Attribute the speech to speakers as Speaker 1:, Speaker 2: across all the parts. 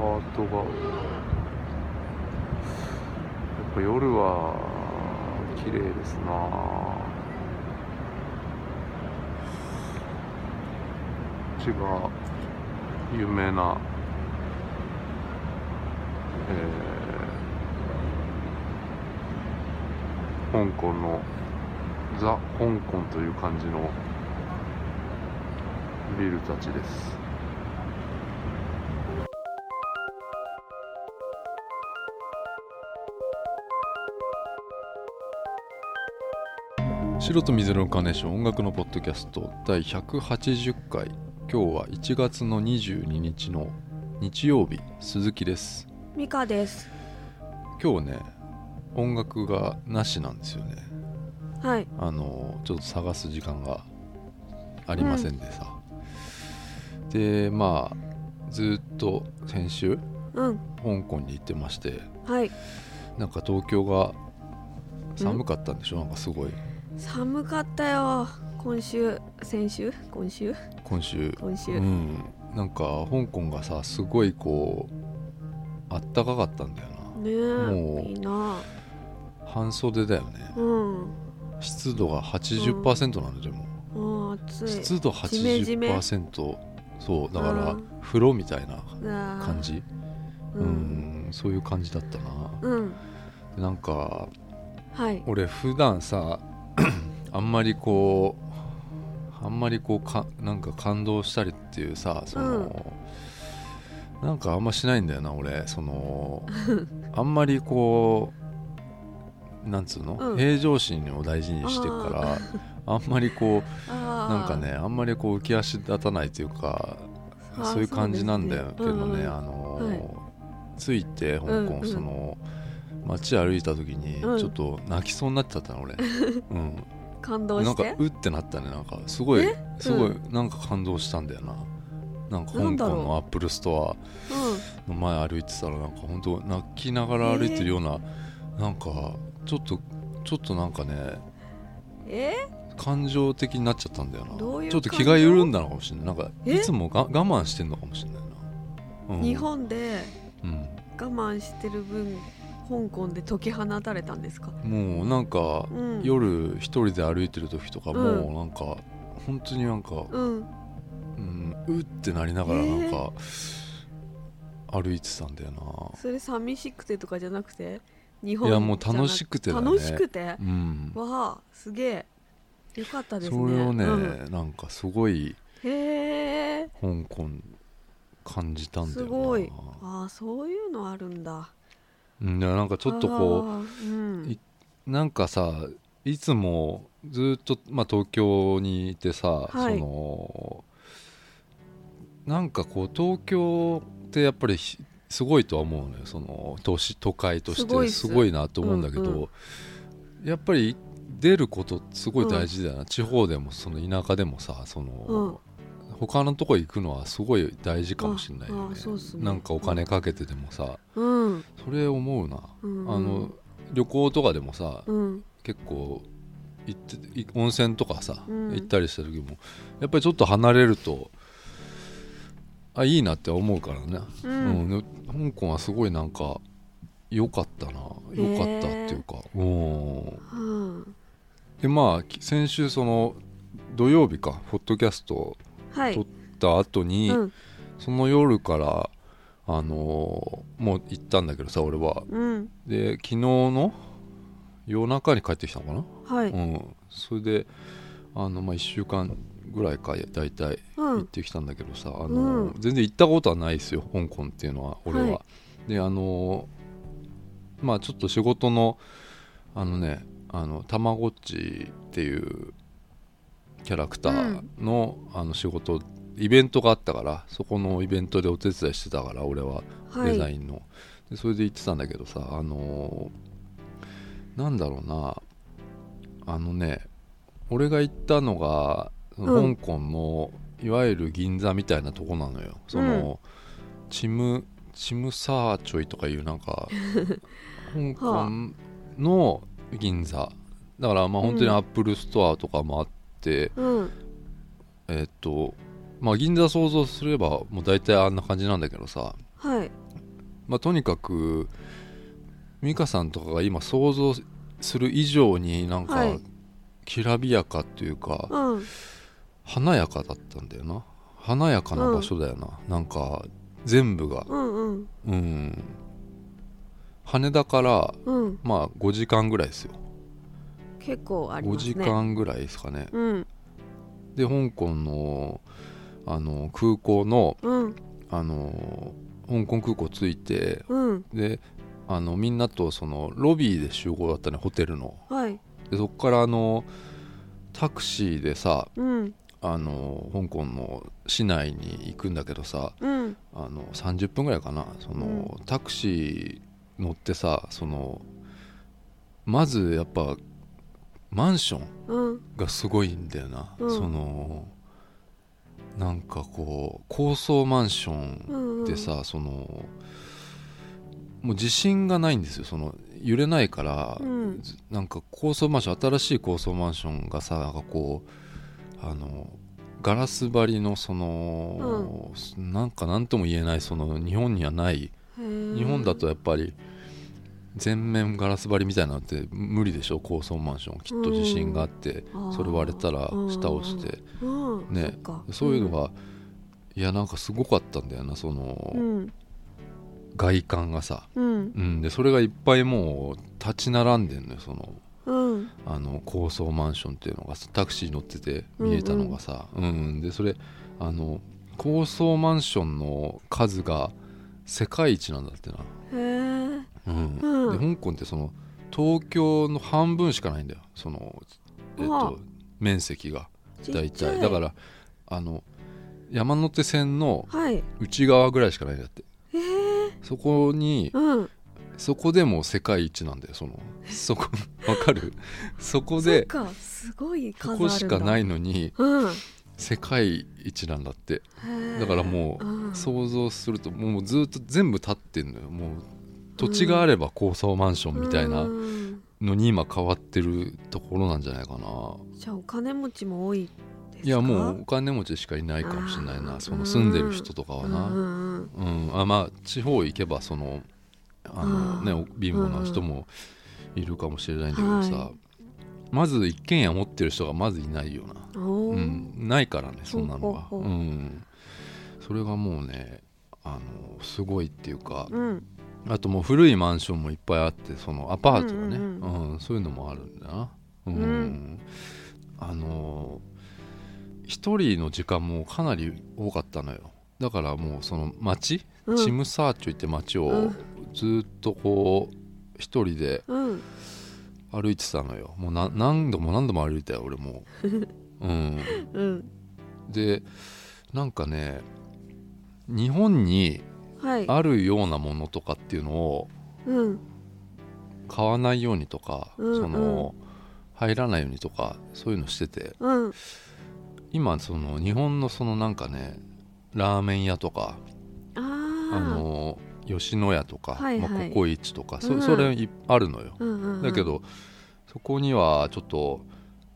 Speaker 1: ハートが。やっぱ夜は綺麗ですな。こっちが有名なえー香港のザ・香港という感じのビルたちです。白と水色のカーネーション音楽のポッドキャスト第180回。今日は1月の22日の日曜日鈴木です。
Speaker 2: ミカです。
Speaker 1: 今日ね音楽がなしなんですよね。
Speaker 2: はい。
Speaker 1: あのちょっと探す時間がありませんでさ、でまあずっと先週
Speaker 2: うん。
Speaker 1: 香港に行ってまして
Speaker 2: はい。
Speaker 1: なんか東京が寒かったんでしょ、なんかすごい
Speaker 2: 寒かったよ。今週先週？今週？
Speaker 1: 今週。
Speaker 2: 今週、
Speaker 1: うん。なんか香港がさすごいこうあったかかったんだよ
Speaker 2: ね
Speaker 1: もう
Speaker 2: えいいな。
Speaker 1: な半袖だよね。
Speaker 2: うん。
Speaker 1: 湿度が80%なんだよ、でも。
Speaker 2: もう暑い。
Speaker 1: 湿度
Speaker 2: ジメジメ。
Speaker 1: 80%そうだから
Speaker 2: うん。
Speaker 1: 風呂みたいな感じ。
Speaker 2: う
Speaker 1: うん。んそういう感じだったな。
Speaker 2: うん。
Speaker 1: でなんか
Speaker 2: はい。
Speaker 1: 俺普段さ あんまりこうあんまりこうかなんか感動したりっていうさその、なんかあんましないんだよな俺その あんまりこうなんつうの、
Speaker 2: うん。
Speaker 1: 平常心を大事にしてるからあんまりこう なんかねあんまりこう浮き足立たないというかそういう感じなんだよ、けどね、
Speaker 2: そうんうん。
Speaker 1: あの
Speaker 2: はい。
Speaker 1: 着いて香港、
Speaker 2: うんうん。
Speaker 1: その街歩いた時に
Speaker 2: うん。
Speaker 1: ちょっと泣きそうになっちゃったの俺、うん、
Speaker 2: 感動
Speaker 1: なんか
Speaker 2: して
Speaker 1: うってなったねなんか。すごい
Speaker 2: え？
Speaker 1: すごい、
Speaker 2: う
Speaker 1: なんか感動したんだよな。なんか香港のアップルストアの前歩いてたらなんか本当泣きながら歩いてるような、なんかちょっとちょっとなんかね
Speaker 2: うんえ？
Speaker 1: 感情的になっちゃったんだよな。
Speaker 2: どういう
Speaker 1: ちょっと気が緩んだのかもしれない。なんか
Speaker 2: え？
Speaker 1: いつもが我慢してんのかもしれないな、うん、
Speaker 2: 日本で
Speaker 1: うん。
Speaker 2: 我慢してる分香港で解き放たれたんですか？
Speaker 1: もうなんか、
Speaker 2: うん。
Speaker 1: 夜一人で歩いてる時とかも、
Speaker 2: うん。
Speaker 1: なんか本当になんか、
Speaker 2: うん。
Speaker 1: うん、うってなりながら
Speaker 2: えー
Speaker 1: なんか、歩いてたんだよな。
Speaker 2: それ寂しくてとかじゃなくて？日本
Speaker 1: いやもう楽しくてだね。
Speaker 2: 楽しくて？
Speaker 1: うん。
Speaker 2: わあすげえ。よかったですね。
Speaker 1: それをね、
Speaker 2: うん。
Speaker 1: なんかすごい
Speaker 2: へえ。
Speaker 1: 香港感じたんだよな。
Speaker 2: すごい。ああそういうのあるんだ
Speaker 1: うん、なんかちょっとこ
Speaker 2: あーうん。
Speaker 1: いなんかさいつもずっと、まあ、東京にいてさ、
Speaker 2: はい。
Speaker 1: そのなんかこう東京ってやっぱりひすごいとは思うのよ。その都市都会として。すごいなと思うんだけど、
Speaker 2: うんうん。
Speaker 1: やっぱり出ることすごい大事だよな、地方でもその田舎でもさその、他のとこ行くのはすごい大事かもしれないよ
Speaker 2: あ
Speaker 1: ね
Speaker 2: ね。
Speaker 1: なんかお金かけてでもさ、
Speaker 2: うん。
Speaker 1: それ思うな、
Speaker 2: うん
Speaker 1: あの旅行とかでもさ、
Speaker 2: うん。
Speaker 1: 結構行ってい温泉とかさ、
Speaker 2: うん。
Speaker 1: 行ったりした時もやっぱりちょっと離れるとあいいなって思うからね、
Speaker 2: う
Speaker 1: うん。香港はすごいなんか良かったな。良かったっていうか、うん。
Speaker 2: うん。
Speaker 1: でまあき先週その土曜日かポッドキャストを
Speaker 2: はい。
Speaker 1: 撮った後に、
Speaker 2: うん。
Speaker 1: その夜からあのーもう行ったんだけどさ俺は。
Speaker 2: うん。
Speaker 1: で昨日の夜中に帰ってきたのかな？
Speaker 2: はい。
Speaker 1: うん、それであの、まあ、1週間ぐらいか大体
Speaker 2: うん。
Speaker 1: 行ってきたんだけどさ、あ
Speaker 2: う
Speaker 1: の
Speaker 2: ん。
Speaker 1: 全然行ったことはないですよ香港っていうのは俺は。
Speaker 2: はい。
Speaker 1: であのまあちょっと仕事のあのねあのたまごっちっていうキャラクターの,、あの仕事イベントがあったからそこのイベントでお手伝いしてたから俺は
Speaker 2: はい。
Speaker 1: デザインの、でそれで行ってたんだけどさあのーなんだろうなあのね俺が行ったのが香港の、いわゆる銀座みたいなとこなのよ。その、チムチムサーチョイとかいうなんか 香港の銀座。だからまあ本当に
Speaker 2: うん。
Speaker 1: アップルストアとかもあって、
Speaker 2: うん。
Speaker 1: えっとまあ銀座想像すればもう大体あんな感じなんだけどさ。
Speaker 2: はい。
Speaker 1: まあ、とにかく美香さんとかが今想像する以上になんか
Speaker 2: はい。
Speaker 1: きらびやかっていうか、
Speaker 2: うん。
Speaker 1: 華やかだったんだよな。華やかな場所だよな、なんか全部が。
Speaker 2: うんうん。
Speaker 1: うん。羽田から
Speaker 2: うん。
Speaker 1: まあ5時間ぐらいですよ
Speaker 2: 結構あり
Speaker 1: 5
Speaker 2: ますね。
Speaker 1: 時間ぐらいですかね。
Speaker 2: うん。
Speaker 1: で香港のあの空港の
Speaker 2: うん。
Speaker 1: あの香港空港着いて
Speaker 2: うん。
Speaker 1: であのみんなとそのロビーで集合だったねホテルの。
Speaker 2: はい。
Speaker 1: でそこからあのタクシーでさ
Speaker 2: うん。
Speaker 1: あの香港の市内に行くんだけどさ
Speaker 2: うん。
Speaker 1: あの30分ぐらいかな。その、タクシー乗ってさそのまずやっぱマンション
Speaker 2: うん。
Speaker 1: がすごいんだよな、
Speaker 2: うん。
Speaker 1: そのなんかこう高層マンショ
Speaker 2: うん
Speaker 1: ンでさ、そのもう地震がないんですよ。その揺れないから、
Speaker 2: うん。
Speaker 1: ずなんか高層マンション新しい高層マンションがさなんかこうあのガラス張りのその、なんか何とも言えないその日本にはない。日
Speaker 2: 日
Speaker 1: 本だとやっぱり全面ガラス張りみたいなのって無理でしょ？高層マンション。きっと地震があって、それ割れたら下押して、
Speaker 2: うん。
Speaker 1: ね。
Speaker 2: そ
Speaker 1: ういうのが、いやなんかすごかったんだよなその、
Speaker 2: うん。
Speaker 1: 外観がさ、
Speaker 2: うん。
Speaker 1: うん、でそれがいっぱいもう立ち並んでんのよその
Speaker 2: うん。
Speaker 1: あの高層マンションっていうのが。タクシー乗ってて見えたのがさ、うん。でそれあの高層マンションの数が世界一なんだってな、うん。
Speaker 2: うん
Speaker 1: で香港ってその東京の半分しかないんだよ。その、えっと、面積が。大体。だからあの山手線の
Speaker 2: はい。
Speaker 1: 内側ぐらいしかないんだって。
Speaker 2: へえ
Speaker 1: そこに
Speaker 2: うん。
Speaker 1: そこでも世界一なんだよ。その そこわかる？そこで
Speaker 2: かすごい数あ
Speaker 1: こしかないのに
Speaker 2: うん。
Speaker 1: 世界一なんだって。だからもう
Speaker 2: うん。
Speaker 1: 想像するともうずっと全部立ってんのよ。もう土地があれば高層マンションみたいな
Speaker 2: うん。
Speaker 1: のに今変わってるところなんじゃないかな。
Speaker 2: じゃあお金持ちも多い
Speaker 1: いやもうお金持ちしかいないかもしれないな。その住んでる人とかはな。
Speaker 2: うん
Speaker 1: あまあ地方行けばそのあのね貧乏な人もいるかもしれないんだけどさ、
Speaker 2: は
Speaker 1: まず一軒家持ってる人がまずいないよな。
Speaker 2: うん。
Speaker 1: ないからねそんなのが
Speaker 2: ほうほうほう。
Speaker 1: うん。それがもうねあのすごいっていうか、
Speaker 2: うん
Speaker 1: あともう古いマンションもいっぱいあってそのアパートがね、
Speaker 2: う
Speaker 1: うんん。そういうのもあるんだな。うん、
Speaker 2: うん。
Speaker 1: あの一人の時間もかなり多かったのよ。だからもうその街、
Speaker 2: うん。
Speaker 1: チムサーチョイって街を
Speaker 2: うん。
Speaker 1: ずっとこう一人で
Speaker 2: うん。
Speaker 1: 歩いてたのよ。もうな何度も何度も歩いたよ俺も。うん。
Speaker 2: うん。
Speaker 1: でなんかね日本に
Speaker 2: はい
Speaker 1: あるようなものとかっていうのを
Speaker 2: うん。
Speaker 1: 買わないようにとか、
Speaker 2: うん
Speaker 1: その入らないようにとかそういうのしてて。
Speaker 2: うん。
Speaker 1: 今その日本のそのなんかねラーメン屋とか
Speaker 2: あ
Speaker 1: の吉野家とか、
Speaker 2: はいはい。
Speaker 1: まあ、ココイチとかそ,、
Speaker 2: うん。
Speaker 1: それいあるのよ、
Speaker 2: うんうんうん。
Speaker 1: だけどそこにはちょっと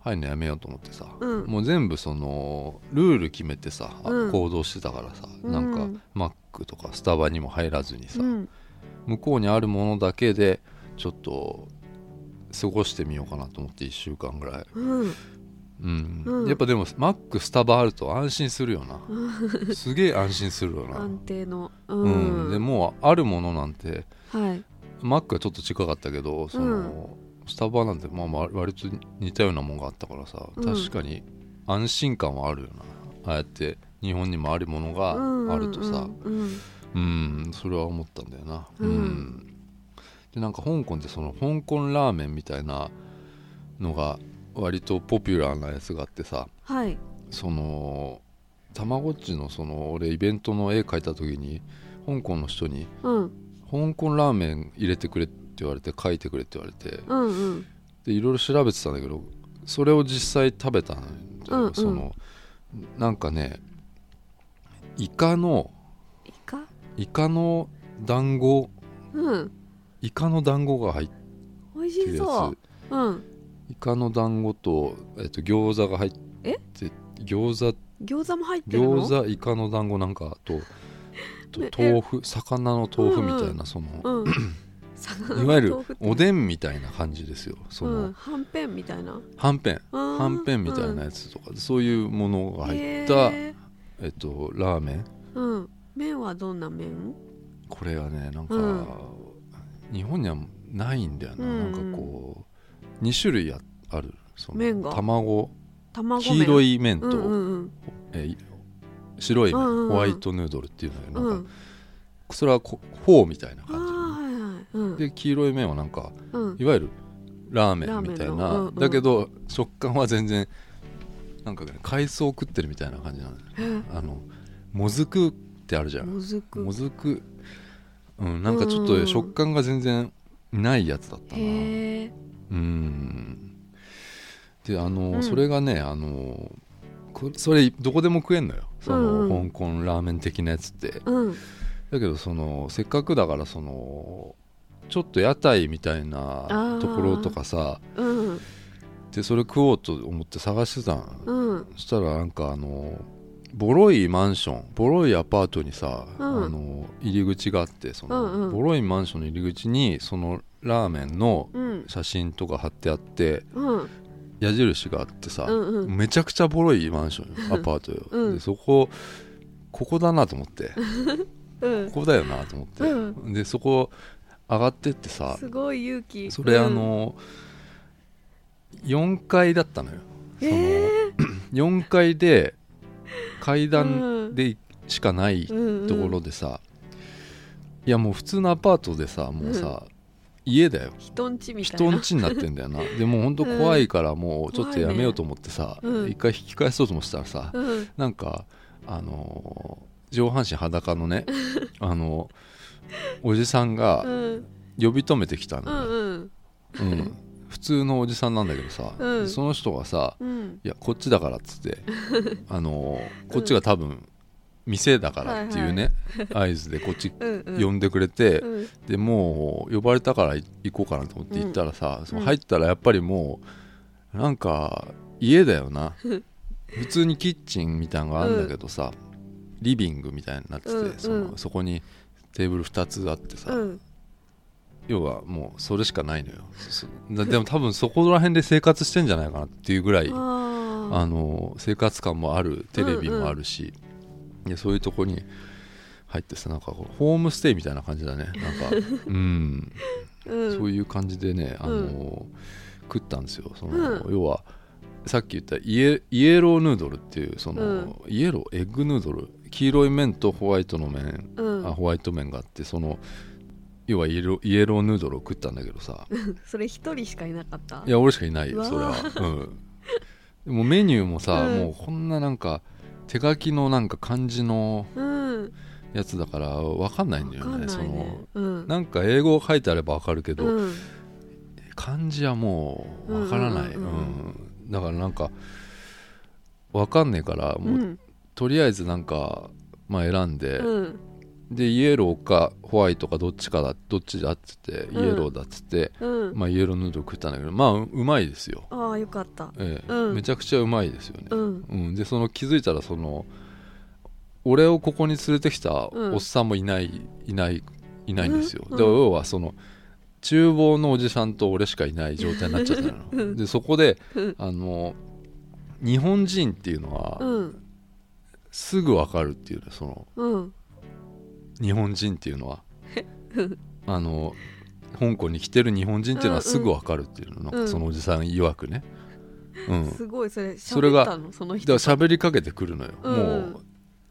Speaker 1: 入るのやめようと思ってさ、
Speaker 2: うん。
Speaker 1: もう全部そのルール決めてさ、行動してたからさ、
Speaker 2: うん
Speaker 1: なん。かマックとかスタバにも入らずにさ、
Speaker 2: うん。
Speaker 1: 向こうにあるものだけでちょっと過ごしてみようかなと思って1週間ぐらい、
Speaker 2: うん。
Speaker 1: うん。
Speaker 2: うん。
Speaker 1: やっぱでもマックスタバあると安心するよな。すげえ安心するよな、
Speaker 2: 安定の。う
Speaker 1: うん。でもうあるものなんて
Speaker 2: はい。
Speaker 1: マックはちょっと近かったけどその、スタバなんてまあまあ割と似たようなもんがあったからさ、
Speaker 2: うん。
Speaker 1: 確かに安心感はあるよな。ああやって日本にもあるものがあるとさ。
Speaker 2: うん
Speaker 1: うん、それは思ったんだよな。
Speaker 2: うん。
Speaker 1: うん。でなんか香港ってその香港ラーメンみたいなのが割とポピュラーなやつがあってさ
Speaker 2: はい。
Speaker 1: そのたまごっちのその俺イベントの絵描いた時に香港の人に
Speaker 2: うん。
Speaker 1: 香港ラーメン入れてくれって言われて書いてくれって言われて
Speaker 2: うんうん。
Speaker 1: でいろいろ調べてたんだけどそれを実際食べたの
Speaker 2: んうん。
Speaker 1: そのなんかねイカの
Speaker 2: イカ？
Speaker 1: イカの団子。
Speaker 2: うん。
Speaker 1: イカの団子が入っ
Speaker 2: 美味
Speaker 1: てるや
Speaker 2: しそう。うん。
Speaker 1: つイカの団子と、えっと、餃子が入って
Speaker 2: え？
Speaker 1: 餃子。
Speaker 2: 餃子も入ってるの？
Speaker 1: 餃子イカの団子なんかとと
Speaker 2: ね
Speaker 1: 豆腐魚の豆腐みたいな、
Speaker 2: うん
Speaker 1: その、
Speaker 2: うん。
Speaker 1: いわゆるおでんみたいな感じですよ。その、
Speaker 2: うんはんぺんみたいな。
Speaker 1: はんぺん。
Speaker 2: は
Speaker 1: はんぺんみたいなやつとか、そういうものが入った、えっと、ラーメン？
Speaker 2: うん。麺はどんな麺？
Speaker 1: これがねなんか、
Speaker 2: うん。
Speaker 1: 日本にはないんだよな、
Speaker 2: うん。
Speaker 1: なんかこう2種類あある。その
Speaker 2: 麺が？
Speaker 1: 卵？
Speaker 2: 卵麺。
Speaker 1: 黄色い麺と、
Speaker 2: うんうん
Speaker 1: えー白い麺、
Speaker 2: うんうんうん。
Speaker 1: ホワイトヌードルっていうのがなんか、
Speaker 2: うん。うん
Speaker 1: それはこフォーみたいな感
Speaker 2: はいはいうん。
Speaker 1: じで黄色い麺はなんか
Speaker 2: うん。
Speaker 1: いわゆるラーメンみたいな、だけど食感は全然なんかね海藻食ってるみたいな感じなの
Speaker 2: へ
Speaker 1: あのもずくってあるじゃん。
Speaker 2: もずく。
Speaker 1: もずく。うんなんかちょっと食感が全然ないやつだったな。うん。であの、
Speaker 2: うん。
Speaker 1: それがねあのこそれどこでも食えんのよ。その、
Speaker 2: うんうん。
Speaker 1: 香港ラーメン的なやつって。
Speaker 2: うん。
Speaker 1: だけどそのせっかくだからそのちょっと屋台みたいな
Speaker 2: ー。
Speaker 1: ところとかさ
Speaker 2: うん
Speaker 1: でそれ食おうと思って探してたの
Speaker 2: うん。
Speaker 1: そしたらなんかあのボロいマンションボロいアパートにさ、
Speaker 2: うん。
Speaker 1: あの入り口があってその、
Speaker 2: うんうん。
Speaker 1: ボロいマンションの入り口にそのラーメンの
Speaker 2: うん。
Speaker 1: 写真とか貼ってあって
Speaker 2: うん。
Speaker 1: 矢印があってさ、
Speaker 2: うんうん。
Speaker 1: めちゃくちゃボロいマンションよアパートよ、
Speaker 2: うん。
Speaker 1: でそこここだなと思って。
Speaker 2: うん。
Speaker 1: ここだよなと思って、
Speaker 2: う
Speaker 1: でそこ上がってってさ
Speaker 2: すごい勇気。
Speaker 1: それ
Speaker 2: うん。
Speaker 1: あの、4階だったのよ。その、
Speaker 2: え
Speaker 1: 4階で階段でしかないと
Speaker 2: ー
Speaker 1: ころでさ、いやもう普通のアパートでさもうさ、家だよ。
Speaker 2: 人んちみたいな。
Speaker 1: 人ん家になってんだよな。でもうほんと怖いからもうちょっとやめようと思ってさ、
Speaker 2: ねうん
Speaker 1: 一回引き返そうと思ってたらさ、
Speaker 2: うん。
Speaker 1: なんかあのー上半身裸のね あのおじさん
Speaker 2: う
Speaker 1: が
Speaker 2: ん。
Speaker 1: 呼び止めてきたのよ、
Speaker 2: うんうん。
Speaker 1: うん普通のおじさんなんだけどさ、
Speaker 2: うん。
Speaker 1: その人がさ
Speaker 2: うん「
Speaker 1: いやこっちだから」っつって あのーこっちが多分店だからっていうね、合図でこっち呼んでくれて、
Speaker 2: うん。
Speaker 1: でもう呼ばれたから行こうかなと思って行ったらさ、その入ったらやっぱりもうなんか家だよな。普通にキッチンみたいなのがあるんだけどさ、リビングみたいになってて、
Speaker 2: うん
Speaker 1: その
Speaker 2: うん。
Speaker 1: そこにテーブル2つあってさ、
Speaker 2: うん
Speaker 1: 要はもうそれしかないのよ。でも多分そこら辺で生活してんじゃないかなっていうぐらいあ
Speaker 2: あ
Speaker 1: の生活感もあるテレビもあるし、でそういうとこに入ってさなんかホームステイみたいな感じだね。なんか うん。
Speaker 2: ーうん。
Speaker 1: そういう感じでね、あの食ったんですよ。その、要はさっき言ったイエイエローヌードルっていうその、
Speaker 2: うん。
Speaker 1: イエロー？エッグヌードル？黄色い麺とホワイトの麺、
Speaker 2: うん。
Speaker 1: あホワイト麺があってその要はイエローイエローヌードルを食ったんだけどさ。
Speaker 2: それ一人しかいなかった？
Speaker 1: いや俺しかいないうよ
Speaker 2: わ
Speaker 1: それは、うん、でもメニューもさ、
Speaker 2: うん。
Speaker 1: もうこんななんか手書きのなんか漢字の
Speaker 2: うん。
Speaker 1: やつだから分かんないんだよ
Speaker 2: わかん
Speaker 1: ね
Speaker 2: ないね。
Speaker 1: そ
Speaker 2: うん。
Speaker 1: のなんか英語書いてあれば分かるけど、
Speaker 2: うん。
Speaker 1: 漢字はもう分からない、うんん
Speaker 2: ううん。うん。
Speaker 1: だからなんか分かんねえからもう、
Speaker 2: うん。
Speaker 1: とりあえずなんか、まあ、選んで、
Speaker 2: うん
Speaker 1: でイエローかホワイトかどっちかだどっちだっつってイエローだっつって、
Speaker 2: うん。
Speaker 1: まあ、イエローヌードル食ったんだけどまあううまいですよ、
Speaker 2: ああよかった。
Speaker 1: ええ。
Speaker 2: うん。
Speaker 1: めちゃくちゃうまいですよね、
Speaker 2: うん。
Speaker 1: うん、でその気づいたらその俺をここに連れてきた
Speaker 2: うん。
Speaker 1: おっさんもいない、いないいないんですよ、
Speaker 2: うん。
Speaker 1: で要はその厨房のおじさんと俺しかいない状態になっちゃったの。でそこで
Speaker 2: うん。
Speaker 1: あの日本人っていうのは
Speaker 2: うん。
Speaker 1: すぐ分かるっていうねその
Speaker 2: うん
Speaker 1: 日本人っていうのは。あの香港に来てる日本人っていうのはすぐ分かるっていうの、なんかそのおじさん曰くね、うん、
Speaker 2: すごいそれ
Speaker 1: それが
Speaker 2: その
Speaker 1: だ
Speaker 2: 人
Speaker 1: から喋りかけてくるのよ、
Speaker 2: うん。
Speaker 1: もう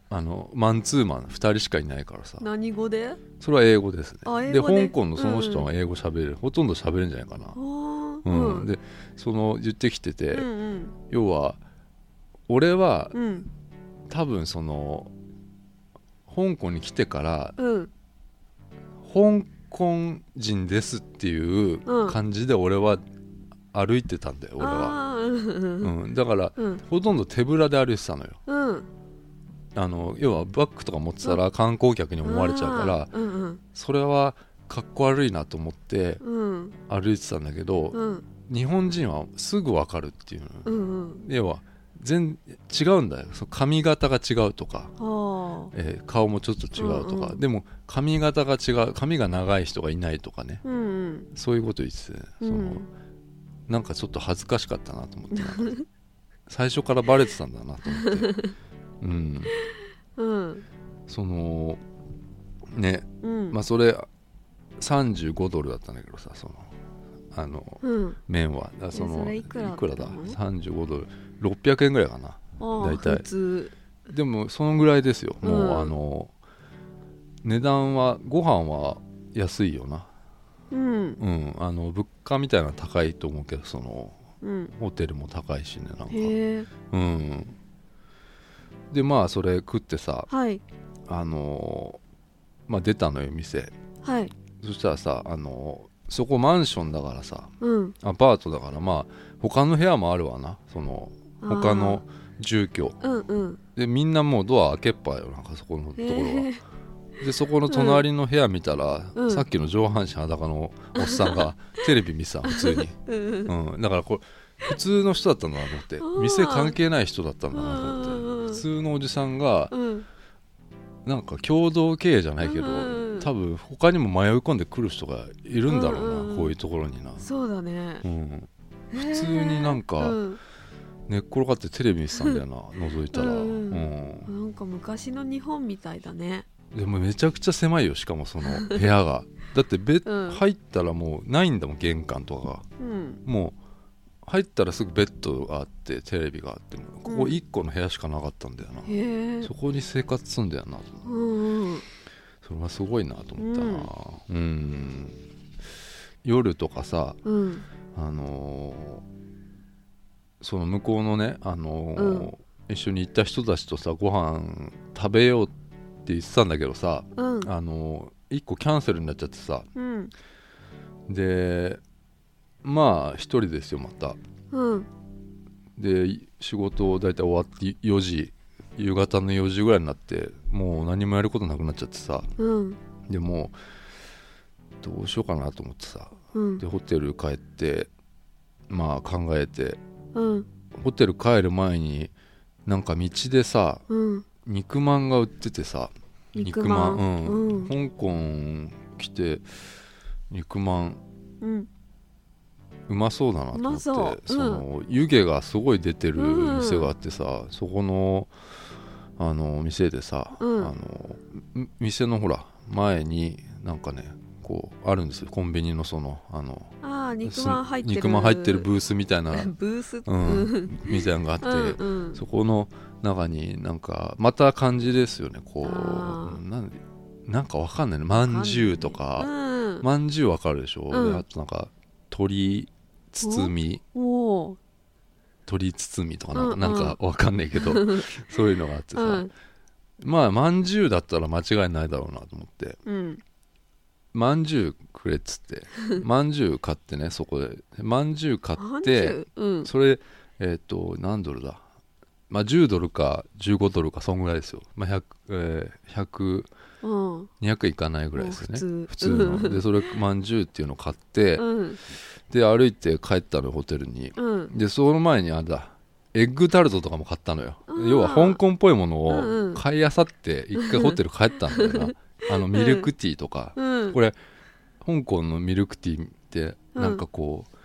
Speaker 1: あのマンツーマン2人しかいないからさ。
Speaker 2: 何語で？
Speaker 1: それは英語ですね。で？香港のその人は英語喋れる、ほとんど喋れるんじゃないかな。うん。
Speaker 2: うん。
Speaker 1: でその言ってきてて、
Speaker 2: うんうん。
Speaker 1: 要は俺は
Speaker 2: うん。
Speaker 1: 多分その香港に来てから
Speaker 2: うん。
Speaker 1: 香港人ですっていう
Speaker 2: うん。
Speaker 1: 感じで俺は歩いてたんだよ、
Speaker 2: うんうん
Speaker 1: うん、だから
Speaker 2: うん。
Speaker 1: ほとんど手ぶらで歩いてたのよ。
Speaker 2: うん。
Speaker 1: あの要はバッグとか持ってたら観光客に思われちゃうから、
Speaker 2: うんうん。
Speaker 1: それはかっこ悪いなと思って
Speaker 2: うん。
Speaker 1: 歩いてたんだけど、
Speaker 2: うん。
Speaker 1: 日本人はすぐ分かるっていうの、
Speaker 2: うんうん。
Speaker 1: 要は全違うんだよ。その髪型が違うとか。
Speaker 2: あ
Speaker 1: えー顔もちょっと違うとか、
Speaker 2: うんうん
Speaker 1: でも髪型が違う髪が長い人がいないとかね。
Speaker 2: うんうん。
Speaker 1: そういうこと言ってて、
Speaker 2: うん。
Speaker 1: そのなんかちょっと恥ずかしかったなと思って。最初からバレてたんだなと思って。うん。
Speaker 2: うん。
Speaker 1: そのね。
Speaker 2: うん。
Speaker 1: まあそれ35ドルだったんだけどさそのあの
Speaker 2: うん。
Speaker 1: 麺は。その
Speaker 2: いくらだ
Speaker 1: 35ドル600円ぐらいかな。大体。でもそのぐらいですよ。もう、
Speaker 2: うん。
Speaker 1: あの値段はご飯は安いよな。
Speaker 2: うん。
Speaker 1: うん。あの物価みたいなのは高いと思うけどその
Speaker 2: うん。
Speaker 1: ホテルも高いしねなんか。うん。でまあそれ食ってさ
Speaker 2: はい。
Speaker 1: あのまあ出たのよ店。
Speaker 2: はい。
Speaker 1: そしたらさあのそこマンションだからさ
Speaker 2: うん。
Speaker 1: アパートだからまあ他の部屋もあるわな。その他の住居。
Speaker 2: うんうん。
Speaker 1: でみんなもうドア開けっぱよなんかそこのところは。
Speaker 2: へえ
Speaker 1: でそこの隣の部屋見たら、
Speaker 2: うん。
Speaker 1: さっきの上半身裸のおっさんがテレビ見てたの普通に、
Speaker 2: うん
Speaker 1: うん、だからこれ普通の人だったんだなと思って。
Speaker 2: うん。
Speaker 1: 店関係ない人だったんだなと思って。
Speaker 2: うん
Speaker 1: 普通のおじさんが
Speaker 2: うん。
Speaker 1: なんか共同経営じゃないけど
Speaker 2: うん
Speaker 1: 多分他にも迷い込んでくる人がいるんだろう
Speaker 2: うん
Speaker 1: なこういうところにな、
Speaker 2: そうだね。
Speaker 1: うん、
Speaker 2: 普
Speaker 1: 普通になんか
Speaker 2: うん
Speaker 1: 寝っ転がってテレビ見てたんだよな覗いたら、
Speaker 2: うん
Speaker 1: うん
Speaker 2: なんか昔の日本みたいだね。
Speaker 1: でもめちゃくちゃ狭いよしかもその 部屋が。だってベッ、
Speaker 2: うん。
Speaker 1: 入ったらもうないんだもん玄関とかが。
Speaker 2: うん。
Speaker 1: もう入ったらすぐベッドがあってテレビがあってここ
Speaker 2: うん。
Speaker 1: 1個の部屋しかなかったんだよな、
Speaker 2: へえ。
Speaker 1: そこに生活すんだよな
Speaker 2: うんうん
Speaker 1: それはすごいなと思ったな。うん。夜とかさ
Speaker 2: うん。
Speaker 1: あのーその向こうのね、あのー
Speaker 2: うん。
Speaker 1: 一緒に行った人たちとさご飯食べようって言ってたんだけどさ、
Speaker 2: うん。
Speaker 1: あのー、1個キャンセルになっちゃってさ。
Speaker 2: うん。
Speaker 1: でまあ一人ですよまた。
Speaker 2: うん。
Speaker 1: で仕事を大体終わって4時夕方の4時ぐらいになってもう何もやることなくなっちゃってさ。
Speaker 2: うん。
Speaker 1: でもうどうしようかなと思ってさ。
Speaker 2: うん。
Speaker 1: でホテル帰ってまあ考えて
Speaker 2: うん
Speaker 1: ホテル帰る前になんか道でさ
Speaker 2: うん
Speaker 1: 肉まんが売っててさ
Speaker 2: 肉まん。
Speaker 1: うん。
Speaker 2: うん。
Speaker 1: 香港来て肉まん。
Speaker 2: うん。
Speaker 1: うまそうだなと思って
Speaker 2: そう。うん。
Speaker 1: の湯気がすごい出てる店があってさ、そこのあの店でさ、
Speaker 2: うん。
Speaker 1: あのみ店のほら前になんかねこうあるんですよ。コンビニのそのあの
Speaker 2: ああ肉まん入ってる。
Speaker 1: 肉まん入ってるブースみたいな、
Speaker 2: ブース
Speaker 1: うん、みたいなのがあって、
Speaker 2: うんうん。
Speaker 1: そこの中になんかまた感じですよね。こうなんなんかわかんないね。まんじゅうとか。
Speaker 2: うん。
Speaker 1: まんじゅうわかるでしょ、
Speaker 2: うん。
Speaker 1: であとなんか鶏包み。
Speaker 2: おお
Speaker 1: 鶏包みとかなんか,、
Speaker 2: うん。
Speaker 1: なんかわかんないけど。そういうのがあってさ、
Speaker 2: うん。
Speaker 1: まあまんじゅうだったら間違いないだろうなと思って。
Speaker 2: うん
Speaker 1: まんじゅうくれっつって。まんじゅう買ってねそこで。まんじゅう買
Speaker 2: まんじ
Speaker 1: って
Speaker 2: ゅううん。
Speaker 1: それえっ、と何ドルだ？まあ10ドルか15ドルかそんぐらいですよ、まあ、100、えー、100
Speaker 2: うん。
Speaker 1: 200いかないぐらいですよね。
Speaker 2: もう普通。
Speaker 1: 普通の。でそれまんじゅうっていうのを買って、
Speaker 2: うん。
Speaker 1: で歩いて帰ったのよホテルに。
Speaker 2: うん。
Speaker 1: でその前にあれだエッグタルトとかも買ったのよ。
Speaker 2: うん。
Speaker 1: 要は香港っぽいものを買いあさって一回ホテル帰ったんだよなあのミルクティーとか、
Speaker 2: うん。
Speaker 1: これ香港のミルクティーってなんかこう、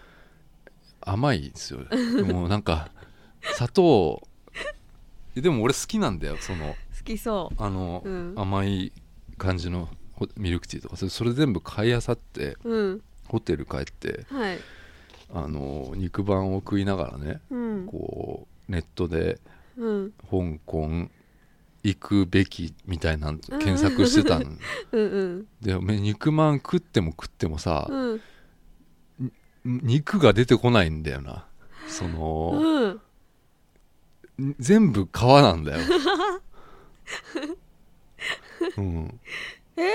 Speaker 1: 甘いですよ。で もなんか砂糖。でも俺好きなんだよその。
Speaker 2: 好きそ
Speaker 1: あの、
Speaker 2: ううん。
Speaker 1: 甘い感じのホミルクティーとか。それ全部買いあさって
Speaker 2: うん。
Speaker 1: ホテル帰って
Speaker 2: はい。
Speaker 1: あの肉まんを食いながらね
Speaker 2: うん。
Speaker 1: こうネットで
Speaker 2: うん。
Speaker 1: 香港行くべきみたいなの検索してたん。
Speaker 2: うんうん。
Speaker 1: でおめえ肉まん食っても食ってもさ、
Speaker 2: うん。
Speaker 1: 肉が出てこないんだよな。その、
Speaker 2: うん。
Speaker 1: 全部皮なんだよ。うん。
Speaker 2: え？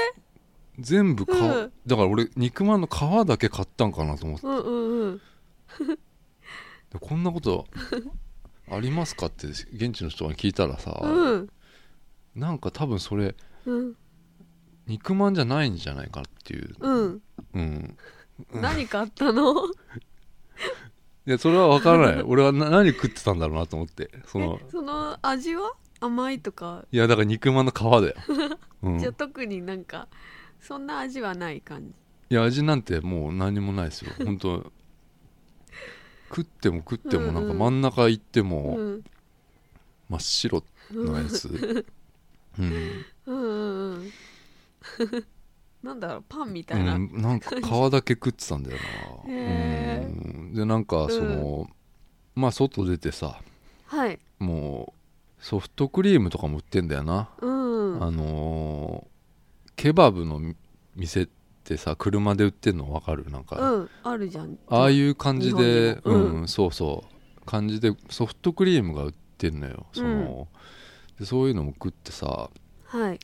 Speaker 1: 全部皮、
Speaker 2: うん。
Speaker 1: だから俺肉まんの皮だけ買ったんかなと思って。
Speaker 2: うんうんうん。
Speaker 1: でこんなことありますかって現地の人に聞いたらさ、
Speaker 2: うん
Speaker 1: なんか多分それ
Speaker 2: うん。
Speaker 1: 肉まんじゃないんじゃないかなっていう、
Speaker 2: うん。
Speaker 1: うん、
Speaker 2: 何買ったの？
Speaker 1: いやそれは分からない。俺はな何食ってたんだろうなと思って。その
Speaker 2: その味は？甘いとか、
Speaker 1: いやだから肉まんの皮だよ、うん、い
Speaker 2: じゃあ特になんかそんな味はない感じ。
Speaker 1: や味なんてもう何もないですよ。本当食っても食ってもなんか真ん中行っても
Speaker 2: うん。
Speaker 1: 真っ白のやつ うん、
Speaker 2: うんうんうん。なんだろうパンみ
Speaker 1: う
Speaker 2: たいな、
Speaker 1: ん、なんか皮だけ食ってたんだよな、
Speaker 2: へ
Speaker 1: うん、でなんかその、まあ外出てさ
Speaker 2: はい。
Speaker 1: もうソフトクリームとかも売ってんだよな、
Speaker 2: うん。
Speaker 1: あのーケバブの店ってさ車で売ってんの分かる？なんか、
Speaker 2: うん。あるじゃん。
Speaker 1: ああいう感じでうん、そうそう。感じでソフトクリームが売ってんのよ。その、でそういうのも食ってさ
Speaker 2: はい。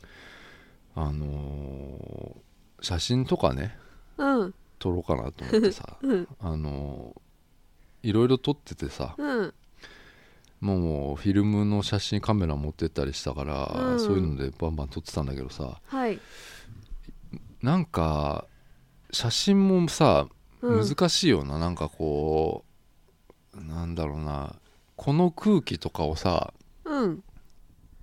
Speaker 1: あのー写真とかね
Speaker 2: うん。
Speaker 1: 撮ろうかなと思ってさ
Speaker 2: うん。
Speaker 1: あのーいろいろ撮っててさ
Speaker 2: うん。
Speaker 1: もうフィルムの写真カメラ持ってったりしたから、
Speaker 2: うん。
Speaker 1: そういうのでバンバン撮ってたんだけどさ
Speaker 2: はい、
Speaker 1: なんか写真もさ
Speaker 2: うん、
Speaker 1: 難しいよな、なんかこうなんだろうなこの空気とかをさ
Speaker 2: うん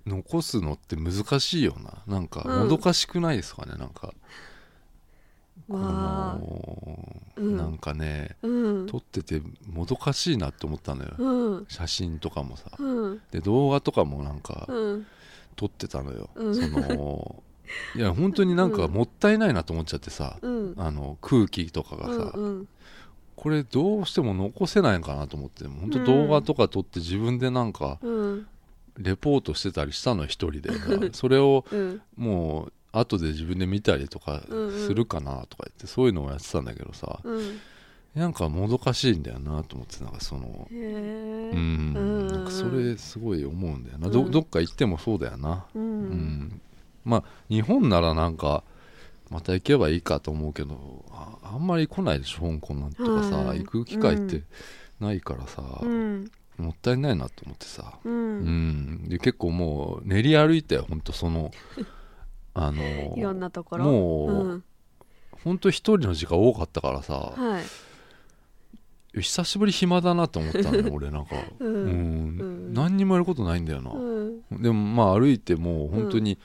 Speaker 1: 残すのって難しいよな。なんか
Speaker 2: うん。
Speaker 1: もどかしくないですかね、なんか。この、
Speaker 2: うん。
Speaker 1: なんかね
Speaker 2: うん。
Speaker 1: 撮っててもどかしいなって思ったのよ、
Speaker 2: うん。
Speaker 1: 写真とかもさ。
Speaker 2: うん。
Speaker 1: で動画とかもなんか
Speaker 2: うん。
Speaker 1: 撮ってたのよ、
Speaker 2: うん。
Speaker 1: そのいや本当になんかもったいないなと思っちゃってさ、
Speaker 2: うん。
Speaker 1: あの空気とかがさ、
Speaker 2: うん
Speaker 1: これどうしても残せないかなと思って本当動画とか撮って自分でなんか
Speaker 2: うん
Speaker 1: レポートしてたりしたのよ一人で。それを
Speaker 2: うん。
Speaker 1: もう後で自分で見たりとかするかなとか言ってそういうのをやってたんだけどさ
Speaker 2: うん。
Speaker 1: なんかもどかしいんだよなと思ってなんかそのうん。
Speaker 2: うん
Speaker 1: なんかそれすごい思うんだよな。
Speaker 2: うん。
Speaker 1: どどっか行ってもそうだよな。
Speaker 2: う
Speaker 1: うん。んまあ日本ならなんかまた行けばいいかと思うけどああんまり来ないでしょ香港なんてとかさ
Speaker 2: はい
Speaker 1: 行く機会ってないからさ。
Speaker 2: うん
Speaker 1: もったいないなと思ってさ。
Speaker 2: う
Speaker 1: うん。んで結構もう練り歩いたよほんとその あの
Speaker 2: いろんなところ。
Speaker 1: もう
Speaker 2: うん。
Speaker 1: ほんと一人の時間多かったからさ。
Speaker 2: はい。
Speaker 1: 久しぶり暇だなと思ったのよ 俺なんか。
Speaker 2: う
Speaker 1: うん。
Speaker 2: うん。
Speaker 1: 何にもやることないんだよな。
Speaker 2: うん。
Speaker 1: でもまあ歩いても本当に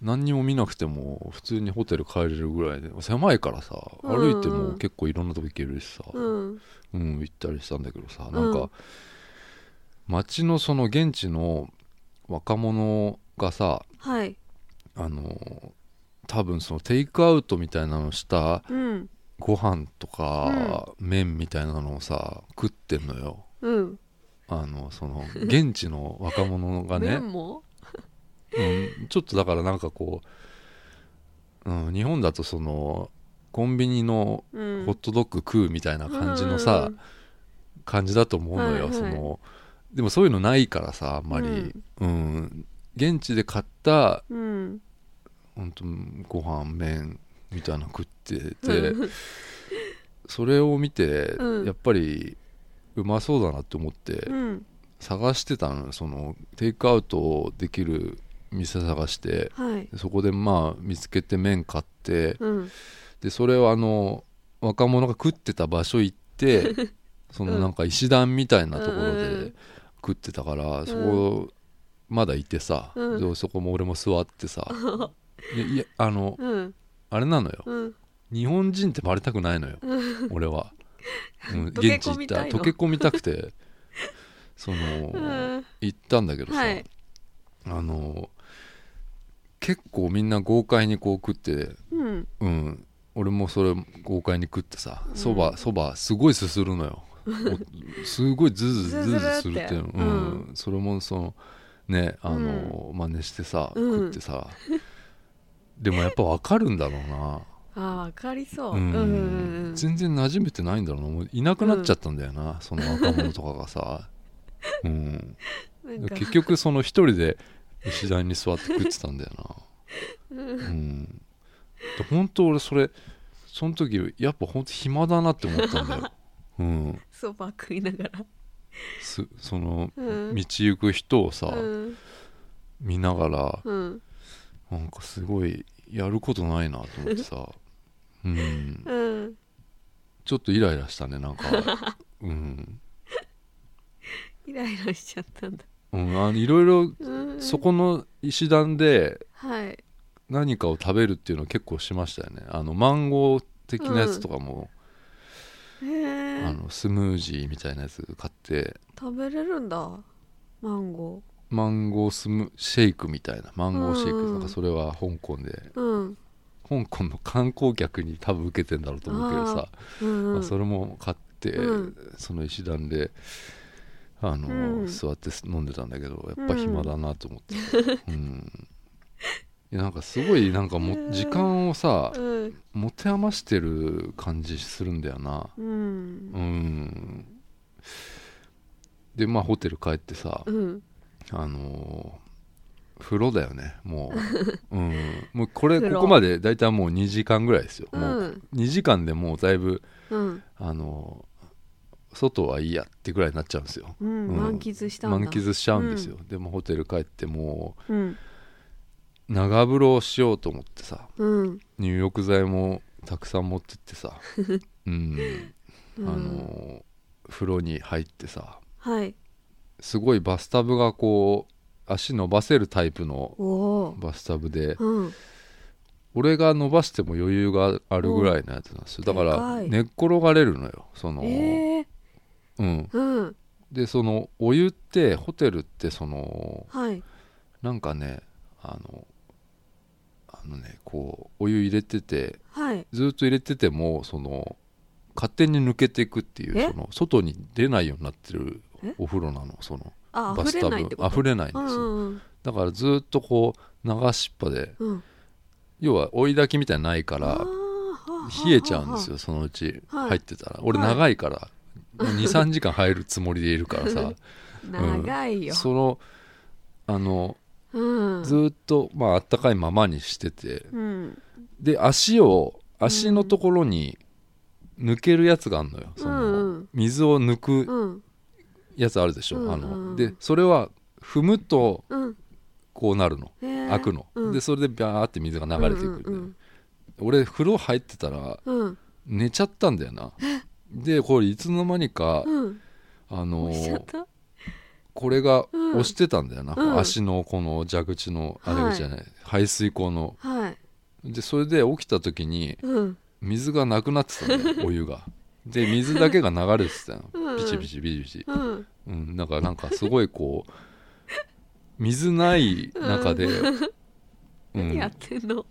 Speaker 1: 何にも見なくても普通にホテル帰れるぐらいで狭いからさ
Speaker 2: うん。
Speaker 1: 歩いても結構いろんなとこ行けるしさ、
Speaker 2: うん。
Speaker 1: うん、行ったりしたんだけどさ
Speaker 2: ん。
Speaker 1: なんか街のその現地の若者がさ
Speaker 2: はい。
Speaker 1: あの多分そのテイクアウトみたいなのした
Speaker 2: うん。
Speaker 1: ご飯とか麺みたいなのをさ食ってんのよ。
Speaker 2: うん。
Speaker 1: あのその現地の若者がね。
Speaker 2: 麺も？
Speaker 1: うん、ちょっとだからなんかこう、うん、日本だとそのコンビニの
Speaker 2: うん。
Speaker 1: ホットドッグ食うみたいな感じのさ、感じだと思うのよ、
Speaker 2: はいはい。
Speaker 1: そのでもそういうのないからさあんまり、うん。現地で買った
Speaker 2: うん。
Speaker 1: 本当ご飯麺みたいなの食ってて、
Speaker 2: うん。
Speaker 1: それを見て、
Speaker 2: うん。
Speaker 1: やっぱりうまそうだなって思って
Speaker 2: うん。
Speaker 1: 探してたのよ。そのテイクアウトできる店探して
Speaker 2: はい。
Speaker 1: でそこでまあ見つけて麺買って
Speaker 2: うん。
Speaker 1: でそれをあの若者が食ってた場所行って そのなんか石段みたいなところ
Speaker 2: うんうんう
Speaker 1: で
Speaker 2: ん
Speaker 1: 食ってたからそこまだいてさ
Speaker 2: うん。
Speaker 1: でそこも俺も座ってさ いやあの
Speaker 2: うん。
Speaker 1: あれなのよ。
Speaker 2: うん。
Speaker 1: 日本人ってバレたくないのよ俺は、うん、現地行った。溶け込みたくて。その
Speaker 2: うん。
Speaker 1: 行ったんだけどさ、
Speaker 2: はい。
Speaker 1: あの結構みんな豪快にこう食って
Speaker 2: うん。
Speaker 1: うん。俺もそれ豪快に食ってさ
Speaker 2: うん。
Speaker 1: そばそばすごいすするのよ。おすごいズズズズズするっていう。のうん。それもそのねあの、真似してさ
Speaker 2: うん。
Speaker 1: 食ってさ、でもやっぱ分かるんだろうな。
Speaker 2: あーわかりそう。
Speaker 1: う
Speaker 2: うんんうんうん。
Speaker 1: 全然馴染めてないんだろうな。もういなくなっちゃったんだよな、その若者とかがさ、うん、結局その一人で石段に座って食ってたんだよ
Speaker 2: う
Speaker 1: な、うん。ん、で本当俺それその時やっぱ本当暇だなって思ったんだよ、うん、
Speaker 2: そば食いながら。
Speaker 1: すその
Speaker 2: うん。
Speaker 1: 道行く人をさ、
Speaker 2: うん。
Speaker 1: 見ながら
Speaker 2: うん。
Speaker 1: なんかすごいやることないなと思ってさ、うん、
Speaker 2: うん。
Speaker 1: ちょっとイライラしたねなんか、うん、
Speaker 2: イライラしちゃったんだ。
Speaker 1: うん、あのいろいろ
Speaker 2: うん。
Speaker 1: そこの石段で
Speaker 2: はい。
Speaker 1: 何かを食べるっていうのを結構しましたよね。あのマンゴー的なやつとかも、
Speaker 2: へえ
Speaker 1: あのスムージーみたいなやつ買って。
Speaker 2: 食べれるんだ。マンゴ
Speaker 1: マンゴースムシェイクみたいな。マンゴーシェイク、なんかそれは香港で。
Speaker 2: ーうん。
Speaker 1: 香港の観光客に多分受けてんだろうと思うけどさ。
Speaker 2: うんうん。
Speaker 1: まあ、それも買って、
Speaker 2: うん。
Speaker 1: その石段であの、
Speaker 2: うん。
Speaker 1: 座って飲んでたんだけどやっぱ暇だなと思って、うんなんかすごいなんかも
Speaker 2: うん
Speaker 1: 時間をさ
Speaker 2: うん。
Speaker 1: 持て余してる感じするんだよな。
Speaker 2: うん。
Speaker 1: うん。でまあホテル帰ってさ、
Speaker 2: うん。
Speaker 1: あのー風呂だよねもう、うん、もうこれここまで大体もう2時間ぐらいですよ、
Speaker 2: う
Speaker 1: もうん2時間でもうだいぶ
Speaker 2: うん。
Speaker 1: あの外はいいやってぐらいになっちゃうんですよ。
Speaker 2: 満喫した
Speaker 1: 満喫しちゃうんですよ、でもホテル帰っても
Speaker 2: うん。
Speaker 1: う長風呂をしようと思ってさ
Speaker 2: うん。
Speaker 1: 入浴剤もたくさん持ってってさ うん。
Speaker 2: うん。
Speaker 1: あの風呂に入ってさ
Speaker 2: はい。
Speaker 1: すごいバスタブがこう足伸ばせるタイプのバスタブで
Speaker 2: うん。
Speaker 1: 俺が伸ばしても余裕があるぐらいのやつなんですよ。だか
Speaker 2: らい。
Speaker 1: 寝っ転がれるのよその、
Speaker 2: ええ
Speaker 1: うん。
Speaker 2: うん。
Speaker 1: でそのお湯ってホテルってその
Speaker 2: はい。
Speaker 1: なんかねあのあのねこうお湯入れてて
Speaker 2: はい。
Speaker 1: ずっと入れててもその勝手に抜けていくっていう
Speaker 2: え？
Speaker 1: その外に出ないようになってる
Speaker 2: え？
Speaker 1: お風呂なのそのバスタブ。溢れないん
Speaker 2: う
Speaker 1: ですよ、
Speaker 2: んうん
Speaker 1: だからずっとこう流しっぱで
Speaker 2: うん。うん
Speaker 1: 要は追い炊きみたいなのないから冷えちゃうんですよそのうち
Speaker 2: はい。
Speaker 1: 入ってたら。俺
Speaker 2: はい。
Speaker 1: 長いから 23時間入るつもりでいるからさ。
Speaker 2: 長いよ、
Speaker 1: そのあの
Speaker 2: うん、
Speaker 1: ずっとまああったかいままにしてて。
Speaker 2: うん。
Speaker 1: で足を足のところに抜けるやつがあるのよ、その
Speaker 2: うんうん。
Speaker 1: 水を抜く
Speaker 2: うん。
Speaker 1: やつあるでしょ、あ
Speaker 2: うんうん。
Speaker 1: の。でそれは踏むと
Speaker 2: うん。
Speaker 1: こうなるの
Speaker 2: へー。
Speaker 1: 開くの、
Speaker 2: うん。
Speaker 1: でそれでビャーって水が流れていくんだよ、
Speaker 2: うん
Speaker 1: 俺風呂入ってたら
Speaker 2: うん。うん
Speaker 1: 寝ちゃったんだよな。でこれいつの間にか、
Speaker 2: うん。
Speaker 1: あの
Speaker 2: 押しちゃった？
Speaker 1: これが
Speaker 2: うん。
Speaker 1: 押してたんだよな、
Speaker 2: うん。
Speaker 1: 足のこの蛇口のあれじゃない、排水口の。
Speaker 2: はい。
Speaker 1: でそれで起きた時に
Speaker 2: うん。
Speaker 1: 水がなくなってたんだよ お湯が。で水だけが流れてたの
Speaker 2: うん。
Speaker 1: ビチビチビチビチ、
Speaker 2: うん。
Speaker 1: うん、だからなんかすごいこう水ない中で、うん、いや
Speaker 2: ってんの？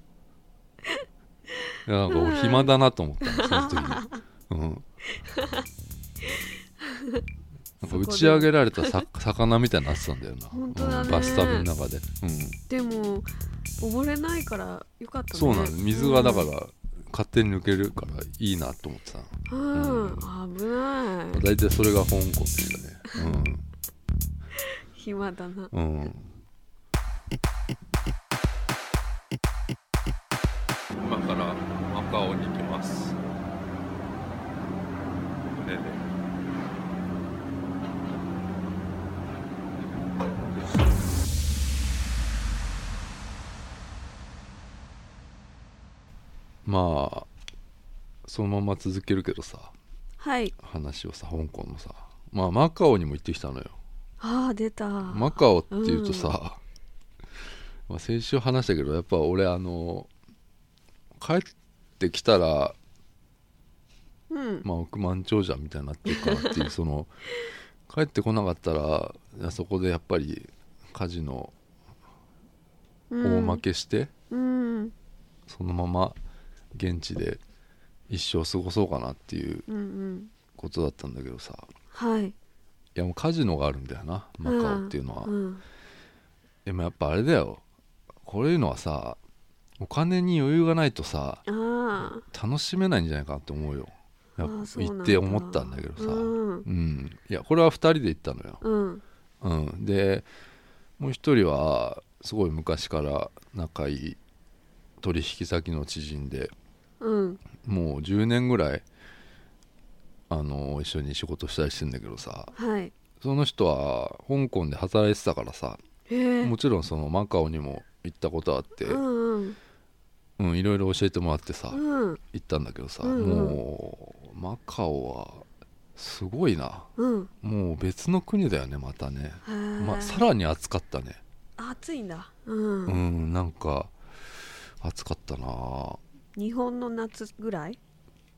Speaker 1: なんか俺暇だなと思ったのその時に、うん、なんか打ち上げられたさ 魚みたいになってたんだよな、
Speaker 2: 本当だね。
Speaker 1: うんバスタブの中で、うん、
Speaker 2: でも溺れないからよかったね。
Speaker 1: そうなの。水がだから勝手に抜けるからいいなと思ってた
Speaker 2: うん、
Speaker 1: うん。
Speaker 2: 危ない。
Speaker 1: 大体それが香港でしたね。
Speaker 2: 暇だな。
Speaker 1: うん、うん、今からマカオに行きます。船でまあそのまま続けるけどさ
Speaker 2: はい。
Speaker 1: 話をさ香港のさまあマカオにも行ってきたのよ。
Speaker 2: ああ出た。
Speaker 1: マカオっていうとさ、まあ、先週話したけどやっぱ俺あの帰ってきたら、
Speaker 2: うん。
Speaker 1: まあ、億万長者みたいになってるかなっていう その帰ってこなかったらそこでやっぱりカジノ大負けして、
Speaker 2: うん。
Speaker 1: そのまま現地で一生過ごそうかなっていうことだったんだけどさ。
Speaker 2: はい。
Speaker 1: いやもうカジノがあるんだよなマカオっていうのは、
Speaker 2: うん
Speaker 1: でもやっぱあれだよ。こういうのはさお金に余裕がないとさ
Speaker 2: あ
Speaker 1: 楽しめないんじゃないかなって思うよ。行って思ったんだけどさ。
Speaker 2: う
Speaker 1: うん、
Speaker 2: ん
Speaker 1: いやこれは2人で行ったのよ、
Speaker 2: うん。
Speaker 1: うん、でもう一人はすごい昔から仲いい取引先の知人で
Speaker 2: うん。
Speaker 1: もう10年ぐらいあの一緒に仕事したりしてんだけどさ。
Speaker 2: はい。
Speaker 1: その人は香港で働いてたからさ。
Speaker 2: へえ。
Speaker 1: もちろんそのマカオにも行ったことあって、
Speaker 2: うんうん。
Speaker 1: うん、いろいろ教えてもらってさ、
Speaker 2: うん。
Speaker 1: 行ったんだけどさ、
Speaker 2: うんうん。
Speaker 1: もうマカオはすごいな。
Speaker 2: うん。
Speaker 1: もう別の国だよねまたね、まあ、さ
Speaker 2: ら
Speaker 1: らに暑かったね。
Speaker 2: 暑いんだ。うん、
Speaker 1: うんなんか暑かったな
Speaker 2: 日本の夏ぐらい、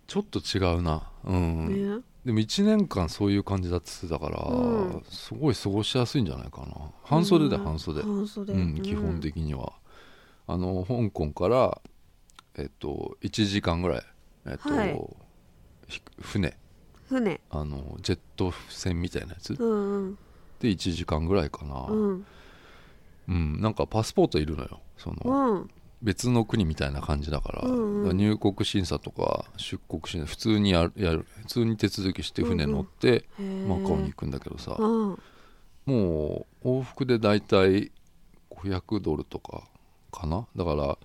Speaker 1: ちょっと違うな。うん、
Speaker 2: ね。
Speaker 1: でも1年間そういう感じだって言ってたから、
Speaker 2: うん。
Speaker 1: すごい過ごしやすいんじゃないかな。半袖だよ
Speaker 2: うん。
Speaker 1: 半袖、
Speaker 2: 半袖、
Speaker 1: うん、基本的には。あの香港からえっと1時間ぐらいえっと、
Speaker 2: はい。
Speaker 1: ひ船。
Speaker 2: 船。
Speaker 1: あのジェット船みたいなやつ。
Speaker 2: うんうん。
Speaker 1: で1時間ぐらいかな。
Speaker 2: うん。
Speaker 1: うん、なんかパスポートいるのよその。
Speaker 2: うん
Speaker 1: 別の国みたいな感じだから,、
Speaker 2: うんうん。
Speaker 1: 入国審査とか出国審査普通にやるやる普通に手続きして船乗って
Speaker 2: へー。
Speaker 1: マカオに行くんだけどさ、
Speaker 2: うん。
Speaker 1: もう往復でだいたい500ドルとかかな？だから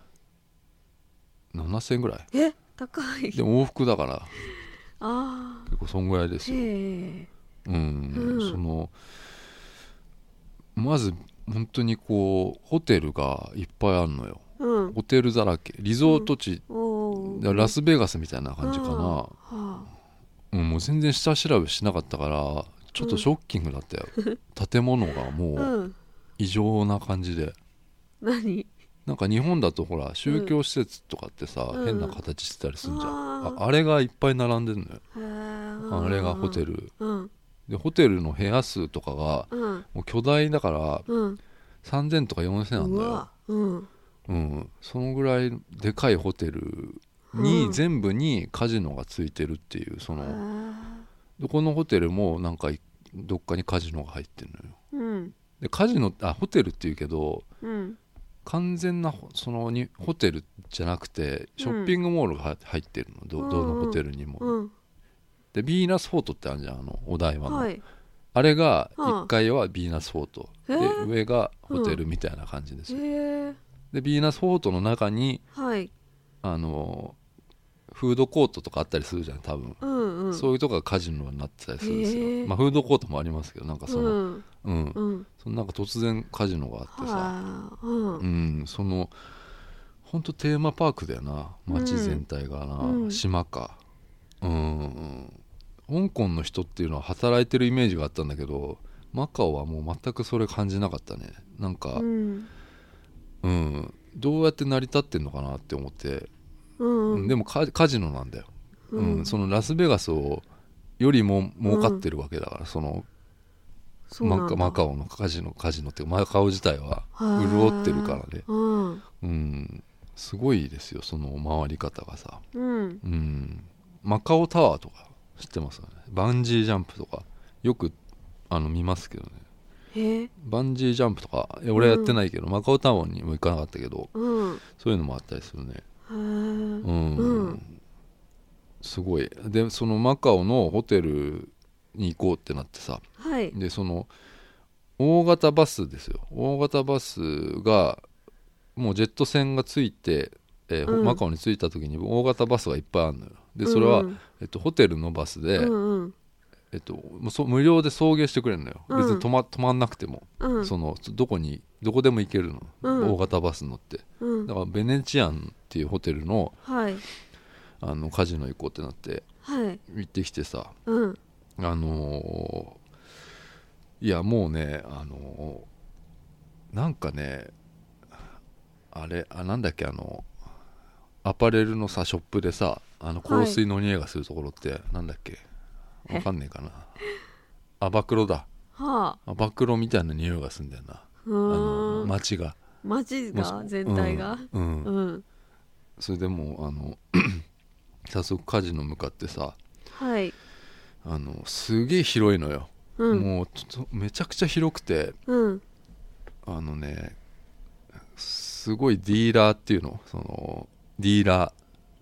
Speaker 1: 7000円ぐらい。
Speaker 2: え？高い。
Speaker 1: で往復だから
Speaker 2: あ
Speaker 1: 結構そんぐらいで
Speaker 2: あ
Speaker 1: すよ、うん。
Speaker 2: うん。
Speaker 1: そのまず本当にこうホテルがいっぱいあるのよ
Speaker 2: うん。
Speaker 1: ホテルだらけ。リゾート地、
Speaker 2: おー。
Speaker 1: ラスベガスみたいな感じかな、
Speaker 2: はあ。
Speaker 1: うん、もう全然下調べしなかったからちょっとショッキングだったよ、建物がもう
Speaker 2: うん。
Speaker 1: 異常な感じで。
Speaker 2: 何？
Speaker 1: なんか日本だとほら宗教施設とかってさ、
Speaker 2: うん。
Speaker 1: 変な形してたりするじゃん、
Speaker 2: あー
Speaker 1: ああれがいっぱい並んでるのよ、あれがホテル。
Speaker 2: うん。
Speaker 1: でホテルの部屋数とかが
Speaker 2: うん。
Speaker 1: もう巨大だから
Speaker 2: うん。
Speaker 1: 3000とか4000なんだよ。
Speaker 2: うん
Speaker 1: うん、そのぐらいでかいホテルに、
Speaker 2: うん。
Speaker 1: 全部にカジノがついてるっていうその、
Speaker 2: あ
Speaker 1: どこのホテルもなんかいどっかにカジノが入ってるのよ。
Speaker 2: ーうん。
Speaker 1: でカジノあホテルっていうけど
Speaker 2: うん。
Speaker 1: 完全なほそのにホテルじゃなくてショッピングモールがは入ってるのどどのホテルにも、
Speaker 2: うん。
Speaker 1: でビーナスフォートってあるじゃんあのお台場の、
Speaker 2: はい。
Speaker 1: あれが
Speaker 2: はあ
Speaker 1: 1階はビーナスフォート、
Speaker 2: へ
Speaker 1: で
Speaker 2: ー。
Speaker 1: 上がホテルみたいな感じですよ、
Speaker 2: へえ
Speaker 1: でビーナスフォートの中に
Speaker 2: はい。
Speaker 1: あのフードコートとかあったりするじゃん多分、
Speaker 2: うんうん。
Speaker 1: そういうとこがカジノになってたりするんですよ、まあ、フードコートもありますけどなんかその、
Speaker 2: うん。
Speaker 1: うん。
Speaker 2: うん。
Speaker 1: そのなんか突然カジノがあってさ、
Speaker 2: はあうん。
Speaker 1: うん、その本当テーマパークだよな。街全体がな、
Speaker 2: うん。
Speaker 1: 島か。うん。香港の人っていうのは働いてるイメージがあったんだけどマカオはもう全くそれ感じなかったね。なんか
Speaker 2: う、ん
Speaker 1: うん。どうやって成り立ってんのかなって思って、
Speaker 2: うん
Speaker 1: うん。でもカカジノなんだよ、
Speaker 2: う
Speaker 1: うん。んそのラスベガスをよりも儲かってるわけだから、そのマカマカオのカジノカジノっていうかマカオ自体は
Speaker 2: はあ
Speaker 1: 潤ってるからね。
Speaker 2: うん。
Speaker 1: うん。すごいですよその回り方がさ。
Speaker 2: うん。
Speaker 1: うん。マカオタワーとか知ってますかね。バンジージャンプとか。よくあの見ますけどねバンジージャンプとか俺はやってないけど、マカオタワーにも行かなかったけど
Speaker 2: うん。
Speaker 1: そういうのもあったりするね。うん、
Speaker 2: うん。
Speaker 1: すごい。でそのマカオのホテルに行こうってなってさ
Speaker 2: はい。
Speaker 1: でその大型バスですよ。大型バスがもうジェット船がついて、えー
Speaker 2: うん。
Speaker 1: マカオに着いた時に大型バスがいっぱいあるのよ。でそれは、
Speaker 2: うん。
Speaker 1: えっと、ホテルのバスで、
Speaker 2: うんうん
Speaker 1: えっと、もうそ無料で送迎してくれるのよ、
Speaker 2: うん。
Speaker 1: 別に止ま止まんなくても、
Speaker 2: うん。
Speaker 1: そのどこにどこでも行けるの、
Speaker 2: うん。
Speaker 1: 大型バス乗って。
Speaker 2: うん。
Speaker 1: だからベネチアンっていうホテルの
Speaker 2: はい。
Speaker 1: あのカジノ行こうってなって
Speaker 2: はい。
Speaker 1: 行ってきてさ。
Speaker 2: うん。
Speaker 1: あのーいやもうねあのーなんかねあれあなんだっけあのアパレルのさショップでさあの香水の匂いがするところって、なんだっけ？
Speaker 2: え
Speaker 1: わかんねえかな。アバクロだ。
Speaker 2: はあ。
Speaker 1: アバクロみたいな匂いがするんだよな。
Speaker 2: う
Speaker 1: あの街が。
Speaker 2: 街が全体が？
Speaker 1: うん、うん。
Speaker 2: うん。
Speaker 1: それでもうあの 早速カジノ向かってさ
Speaker 2: はい。
Speaker 1: あのすげえ広いのよ、
Speaker 2: うん。
Speaker 1: もうちょっとめちゃくちゃ広くて
Speaker 2: うん。
Speaker 1: あのねすごいディーラーっていうの？そのディーラ
Speaker 2: ー。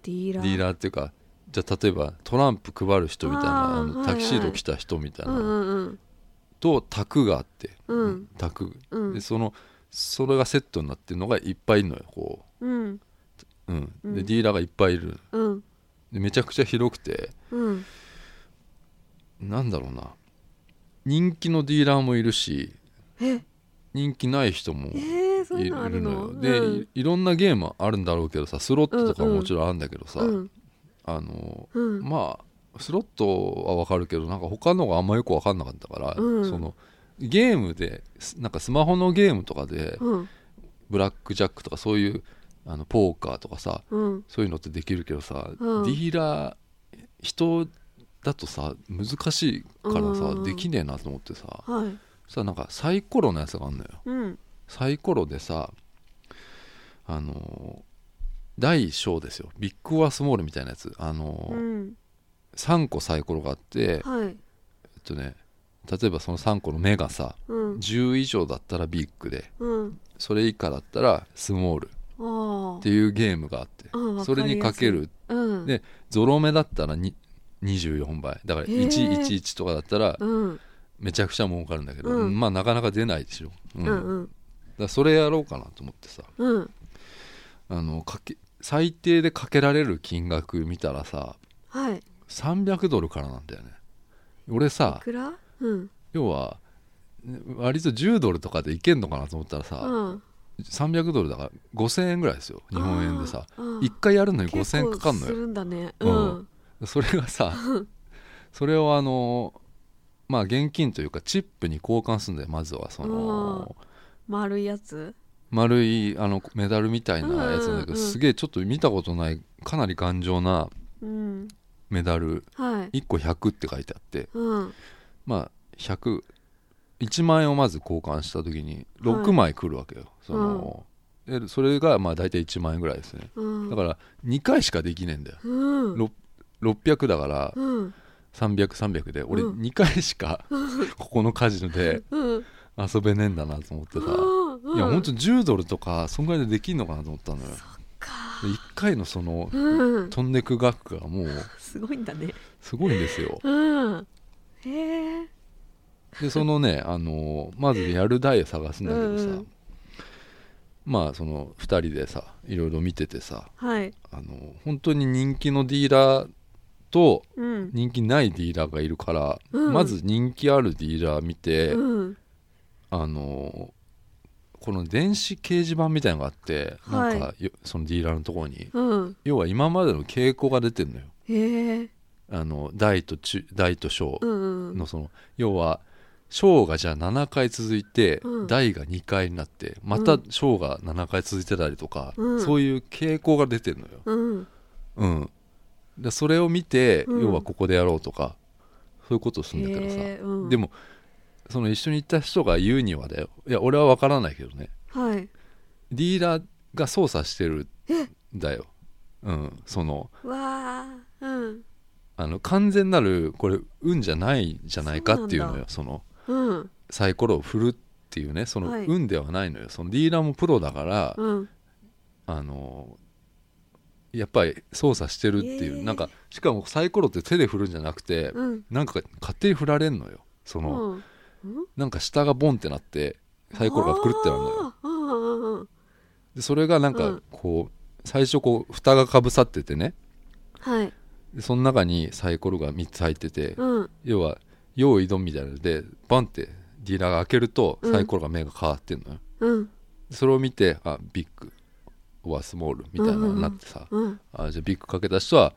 Speaker 1: ディーラーっていうかじゃあ例えばトランプ配る人みたいな
Speaker 2: あ
Speaker 1: のタキシード着た人みたいな、と卓があって、
Speaker 2: うん。
Speaker 1: 卓
Speaker 2: うん。
Speaker 1: でそのそれがセットになってるのがいっぱいいるのよこ
Speaker 2: う。ん。
Speaker 1: う、うん
Speaker 2: うん。
Speaker 1: でディーラーがいっぱいいる。
Speaker 2: うん。
Speaker 1: でめちゃくちゃ広くて
Speaker 2: うん。
Speaker 1: なんだろうな。人気のディーラーもいるし
Speaker 2: え？
Speaker 1: 人気ない人もい
Speaker 2: る
Speaker 1: るの？
Speaker 2: の
Speaker 1: よ。で、
Speaker 2: うん。
Speaker 1: いいろんなゲームあるんだろうけどさスロットとかももちろんあるんだけどさ、
Speaker 2: うん
Speaker 1: あの
Speaker 2: うん。
Speaker 1: まあスロットは分かるけどなんか他のがあんまよく分かんなかったから、
Speaker 2: うん。
Speaker 1: そのゲームですなんかスマホのゲームとかで
Speaker 2: うん。
Speaker 1: ブラックジャックとかそういうあのポーカーとかさ
Speaker 2: うん。
Speaker 1: そういうのってできるけどさ、
Speaker 2: うん。
Speaker 1: ディーラー人だとさ難しいからさ、
Speaker 2: うん。
Speaker 1: できねえなと思ってさ
Speaker 2: はい。
Speaker 1: さなんかサイコロのやつがあるのよ。
Speaker 2: うん。
Speaker 1: サイコロでさあの大小ですよ。ビッグオアスモールみたいなやつ。あの、
Speaker 2: うん。
Speaker 1: 3個サイコロがあって、
Speaker 2: はい。
Speaker 1: えっとね例えばその3個の目がさ
Speaker 2: うん。
Speaker 1: 10以上だったらビッグで
Speaker 2: うん。
Speaker 1: それ以下だったらスモールっていうゲームがあって
Speaker 2: うん
Speaker 1: それにかける。
Speaker 2: うん。
Speaker 1: でゾロ目だったらに24倍。だから
Speaker 2: へー。
Speaker 1: 111とかだったら
Speaker 2: うん。
Speaker 1: めちゃくちゃ儲かるんだけど、
Speaker 2: うん。
Speaker 1: まあなかなか出ないでしょ、うん。
Speaker 2: うんうん。
Speaker 1: らそれやろうかなと思ってさ。
Speaker 2: うん。
Speaker 1: あのかけ最低でかけられる金額見たらさ
Speaker 2: はい。
Speaker 1: 300ドルからなんだよね。俺さ
Speaker 2: いくら？うん。
Speaker 1: 要はね割と10ドルとかでいけんのかなと思ったらさ、
Speaker 2: うん。
Speaker 1: 300ドルだから5000円ぐらいですよ日本円でさ。
Speaker 2: あー
Speaker 1: 1回やるのに
Speaker 2: 結
Speaker 1: 5000円かかんのよ。
Speaker 2: るんだね。
Speaker 1: う
Speaker 2: うん。ん
Speaker 1: それがさ それをあのまあ現金というかチップに交換するんだよまずはその。
Speaker 2: 丸いやつ？
Speaker 1: 丸いあのメダルみたいなやつなんだけど、
Speaker 2: うんうんうん
Speaker 1: すげえちょっと見たことないかなり頑丈な
Speaker 2: うん。
Speaker 1: メダル。
Speaker 2: はい。
Speaker 1: 1個100って書いてあって。
Speaker 2: うん。
Speaker 1: まあ1001万円をまず交換した時に6枚来るわけよ、そのでそれがまあ大体1万円ぐらいですね。
Speaker 2: うん。
Speaker 1: だから2回しかできねえんだよ。
Speaker 2: うん。
Speaker 1: ろ600だから
Speaker 2: うん。
Speaker 1: 300300で。俺
Speaker 2: うん。
Speaker 1: 2回しか ここのカジノで
Speaker 2: うん。
Speaker 1: 遊べねえんだなと思ってさ。
Speaker 2: うん
Speaker 1: いやほん。と10ドルとかそんぐらいでできんのかなと思ったのよ。
Speaker 2: か。
Speaker 1: で1回のその
Speaker 2: うん。
Speaker 1: 飛んでく額がもう
Speaker 2: すごいんだね。
Speaker 1: すごいんですよ。
Speaker 2: うん。へえ。
Speaker 1: でそのねあのまずやる台を探すんだけどさ、まあその2人でさいろいろ見ててさ
Speaker 2: はい。
Speaker 1: あの本当に人気のディーラーと
Speaker 2: うん。
Speaker 1: 人気ないディーラーがいるから、
Speaker 2: うん。
Speaker 1: まず人気あるディーラー見て、
Speaker 2: うん。
Speaker 1: あのこの電子掲示板みたいなのがあって、
Speaker 2: はい。
Speaker 1: なんかよそのディーラーのところに。
Speaker 2: うん。
Speaker 1: 要は今までの傾向が出てるのよ。
Speaker 2: へえ
Speaker 1: あの大と中大と小
Speaker 2: うんうん
Speaker 1: のその、要は小がじゃあ7回続いて、
Speaker 2: うん。
Speaker 1: 大が2回になってまた小が7回続いてたりとか、
Speaker 2: うん。
Speaker 1: そういう傾向が出てるのよ、
Speaker 2: うん。
Speaker 1: うん、でそれを見て、
Speaker 2: うん。
Speaker 1: 要はここでやろうとかそういうことをするんだけどさ、でもその一緒に行った人が言うにはだよ。いや俺は分からないけどね。
Speaker 2: はい。
Speaker 1: ディーラーが操作してるんだよ、うん、その。
Speaker 2: わあうん。
Speaker 1: あの完全なるこれ運じゃないんじゃないかっていうのよその。
Speaker 2: うん。
Speaker 1: サイコロを振るっていうねその
Speaker 2: はい。
Speaker 1: 運ではないのよ、そのディーラーもプロだから、
Speaker 2: うん。
Speaker 1: あのやっぱり操作してるっていう、
Speaker 2: えー。
Speaker 1: なんかしかもサイコロって手で振るんじゃなくて、
Speaker 2: うん。
Speaker 1: なんか勝手に振られんのよその、
Speaker 2: うん
Speaker 1: なんか下がボンってなってサイコロがくるってなるのよ。でそれがなんか
Speaker 2: うん。
Speaker 1: こう最初こう蓋がかぶさっててね。
Speaker 2: はい。
Speaker 1: でその中にサイコロが3つ入ってて、
Speaker 2: うん。
Speaker 1: 要は用意ドンみたいなのでバンってディーラーが開けると
Speaker 2: うん。
Speaker 1: サイコロが目が変わってんのよ、
Speaker 2: うん。
Speaker 1: それを見てあビッグオアスモールみたいなのになってさ、
Speaker 2: うん。
Speaker 1: あじゃあビッグかけた人は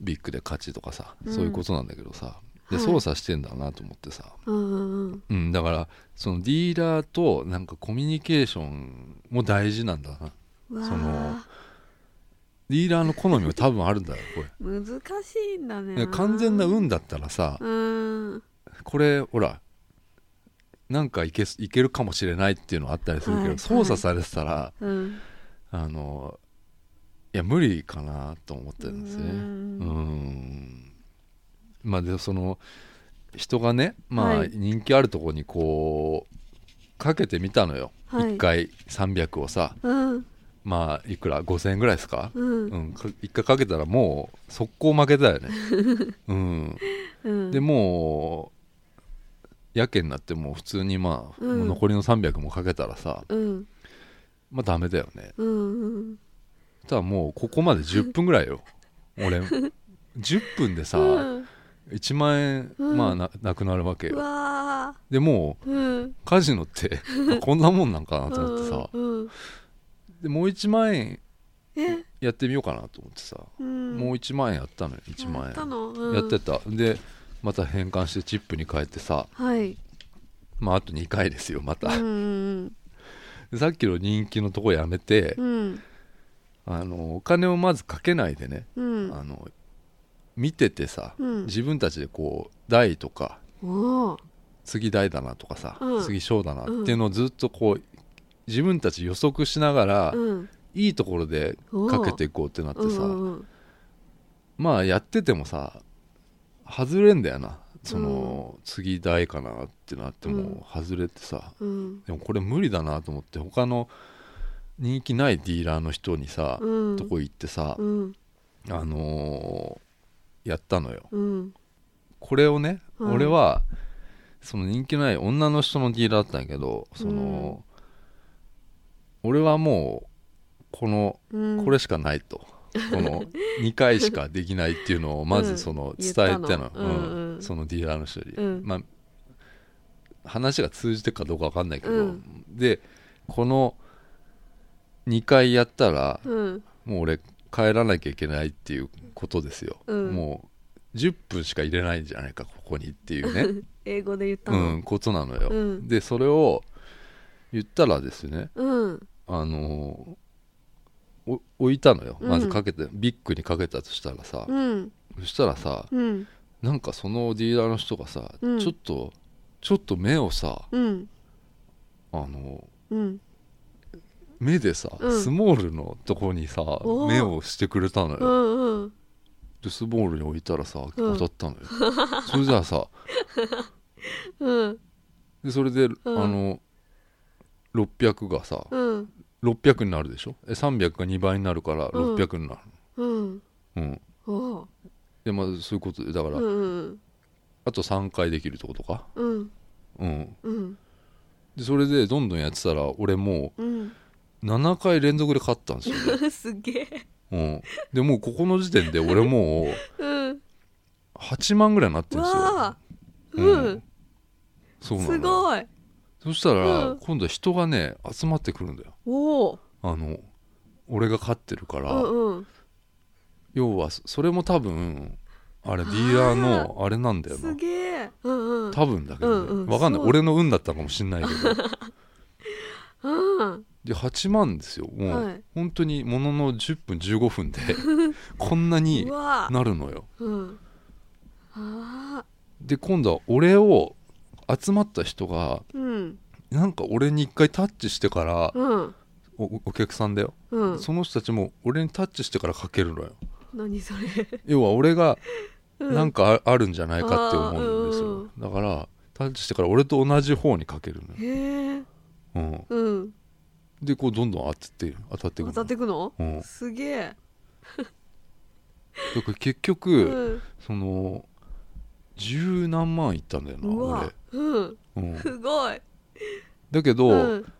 Speaker 1: ビッグで勝ちとかさ、
Speaker 2: うん。
Speaker 1: そういうことなんだけどさで
Speaker 2: はい。
Speaker 1: 操作してんだなと思ってさ、
Speaker 2: うんうん
Speaker 1: うん、だからそのディーラーとなんかコミュニケーションも大事なんだな。その
Speaker 2: あ
Speaker 1: ディーラーの好みも多分あるんだよこ
Speaker 2: 難しいんだね。
Speaker 1: 完全な運だったらさ
Speaker 2: うん。
Speaker 1: これほらなんかいけすいけるかもしれないっていうのあったりするけど、
Speaker 2: はい
Speaker 1: 操作されてたら、
Speaker 2: うん。
Speaker 1: あのいや無理かなと思ってるんですね。
Speaker 2: う
Speaker 1: うんんまあでその人がねまあ
Speaker 2: はい。
Speaker 1: 人気あるところにこうかけてみたのよ、一
Speaker 2: はい。
Speaker 1: 1回300をさ。
Speaker 2: うん。
Speaker 1: まあいくら？5000円ぐらいですか、
Speaker 2: うん。
Speaker 1: うん、か1回かけたらもう速攻負けたよね、うん、
Speaker 2: うん。
Speaker 1: でもうやけになってもう普通にまあ、
Speaker 2: うん。
Speaker 1: 残りの300もかけたらさ
Speaker 2: うん。
Speaker 1: まあダメだよね。
Speaker 2: うんうん。
Speaker 1: ただもうここまで10分ぐらいよ。俺。10分でさ、
Speaker 2: うん
Speaker 1: 1万円、
Speaker 2: うん。
Speaker 1: まあななくなるわけ
Speaker 2: う
Speaker 1: よ
Speaker 2: わ
Speaker 1: でもう
Speaker 2: ーうん。
Speaker 1: カジノって こんなもんなんかなと思ってさ。
Speaker 2: うんうん。
Speaker 1: でもう1万円
Speaker 2: え？
Speaker 1: やってみようかなと思ってさ、
Speaker 2: うん。
Speaker 1: もう1万円やったのよ1万円、やってた。でまた変換してチップに変えてさ。
Speaker 2: はい。
Speaker 1: まああと2回ですよまた、さっきの人気のとこやめて、
Speaker 2: うん。
Speaker 1: あのお金をまずかけないでね、
Speaker 2: うん。
Speaker 1: あの見ててさ、
Speaker 2: うん。
Speaker 1: 自分たちでこう台とか次台だなとかさ、
Speaker 2: うん。
Speaker 1: 次小だなっていうのをずっとこう自分たち予測しながら、
Speaker 2: うん。
Speaker 1: いいところでかけていこうってなってさ、
Speaker 2: うんうん
Speaker 1: まあやっててもさ外れんだよなその、次台かなってなっても外れてさ、
Speaker 2: うん。
Speaker 1: でもこれ無理だなと思って他の人気ないディーラーの人にさ、
Speaker 2: うん。
Speaker 1: とこ行ってさ、
Speaker 2: うん。
Speaker 1: あのーやったのよ。
Speaker 2: うん。
Speaker 1: これをね、
Speaker 2: はい。
Speaker 1: 俺はその人気ない女の人のディーラーだったんやけどその、俺はもうこの
Speaker 2: うん。
Speaker 1: これしかないと、この2回しかできないっていうのを まずその伝えたの,、
Speaker 2: うんうん。
Speaker 1: そのディーラーの人に、
Speaker 2: うん。
Speaker 1: まあ話が通じてるかどうか分かんないけど、
Speaker 2: うん。
Speaker 1: でこの2回やったら
Speaker 2: うん。
Speaker 1: もう俺帰らなきゃいけないっていうことですよ、
Speaker 2: うん。
Speaker 1: もう10分しか入れないんじゃないかここにっていうね。
Speaker 2: 英語で言った
Speaker 1: う
Speaker 2: の
Speaker 1: んことなのよ、
Speaker 2: うん。
Speaker 1: でそれを言ったらですね
Speaker 2: うん。
Speaker 1: あのお置いたのよ。
Speaker 2: うん。
Speaker 1: まずかけて、ビッグにかけたとしたらさ、
Speaker 2: うん。
Speaker 1: そしたらさ
Speaker 2: うん。
Speaker 1: なんかそのディーラーの人がさ、
Speaker 2: うん。
Speaker 1: ちょっとちょっと目をさ
Speaker 2: うん。
Speaker 1: あの
Speaker 2: うん。
Speaker 1: 目でさ、
Speaker 2: うん。
Speaker 1: スモールのとこにさ目をしてくれたの
Speaker 2: う
Speaker 1: よ、
Speaker 2: んうん
Speaker 1: でスモールに置いたらさ
Speaker 2: うん。
Speaker 1: 当たったのよ、それじゃあさ
Speaker 2: うん。
Speaker 1: でそれで、
Speaker 2: ん。
Speaker 1: あの600がさ
Speaker 2: うん。
Speaker 1: 600になるでしょ？え300が2倍になるから
Speaker 2: うん。
Speaker 1: 600になる
Speaker 2: うん。
Speaker 1: うん、でまあそういうことでだから、
Speaker 2: うん
Speaker 1: あと3回できるってことか？
Speaker 2: うん。
Speaker 1: うん。
Speaker 2: うん。
Speaker 1: でそれでどんどんやってたら俺も
Speaker 2: うん。
Speaker 1: う7回連続で勝ったんですよね、
Speaker 2: すげえ
Speaker 1: うん、でもうここの時点で俺もう
Speaker 2: うん。
Speaker 1: 8万ぐらいになってるんですよ。
Speaker 2: わあ。う
Speaker 1: うん。んそうなの
Speaker 2: すごい。
Speaker 1: そしたら、
Speaker 2: うん。
Speaker 1: 今度は人がね集まってくるんだよ。
Speaker 2: おお。
Speaker 1: あの俺が勝ってるから、
Speaker 2: うんうん。
Speaker 1: 要はそれも多分あれディーラーのあれなんだよな。
Speaker 2: すげえ。うんうん。
Speaker 1: 多分だけどね、
Speaker 2: うんうん。
Speaker 1: わかんない。俺の運だったかもしんないけど。
Speaker 2: うん
Speaker 1: で8万ですよ。もう、
Speaker 2: はい。
Speaker 1: 本当にものの10分15分で こんなになるのよ。
Speaker 2: うん。
Speaker 1: で今度は俺を集まった人が
Speaker 2: うん。
Speaker 1: なんか俺に一回タッチしてから
Speaker 2: うん。
Speaker 1: おお客さんだよ、
Speaker 2: うん。
Speaker 1: その人たちも俺にタッチしてからかけるのよ。
Speaker 2: 何それ。
Speaker 1: 要は俺が
Speaker 2: うん。
Speaker 1: なんかああるんじゃないかって思うんです
Speaker 2: あ
Speaker 1: よだからタッチしてから俺と同じ方にかけるのよ、
Speaker 2: へえ
Speaker 1: うん、
Speaker 2: うん
Speaker 1: でこうどんどん当てて当たっていくの。
Speaker 2: 当たってくの？
Speaker 1: うん、だか
Speaker 2: すげえ。
Speaker 1: ら結局、
Speaker 2: うん。
Speaker 1: その十何万いったんだよな
Speaker 2: うわうん。
Speaker 1: 俺、うん、
Speaker 2: すごい。
Speaker 1: だけど、
Speaker 2: うん。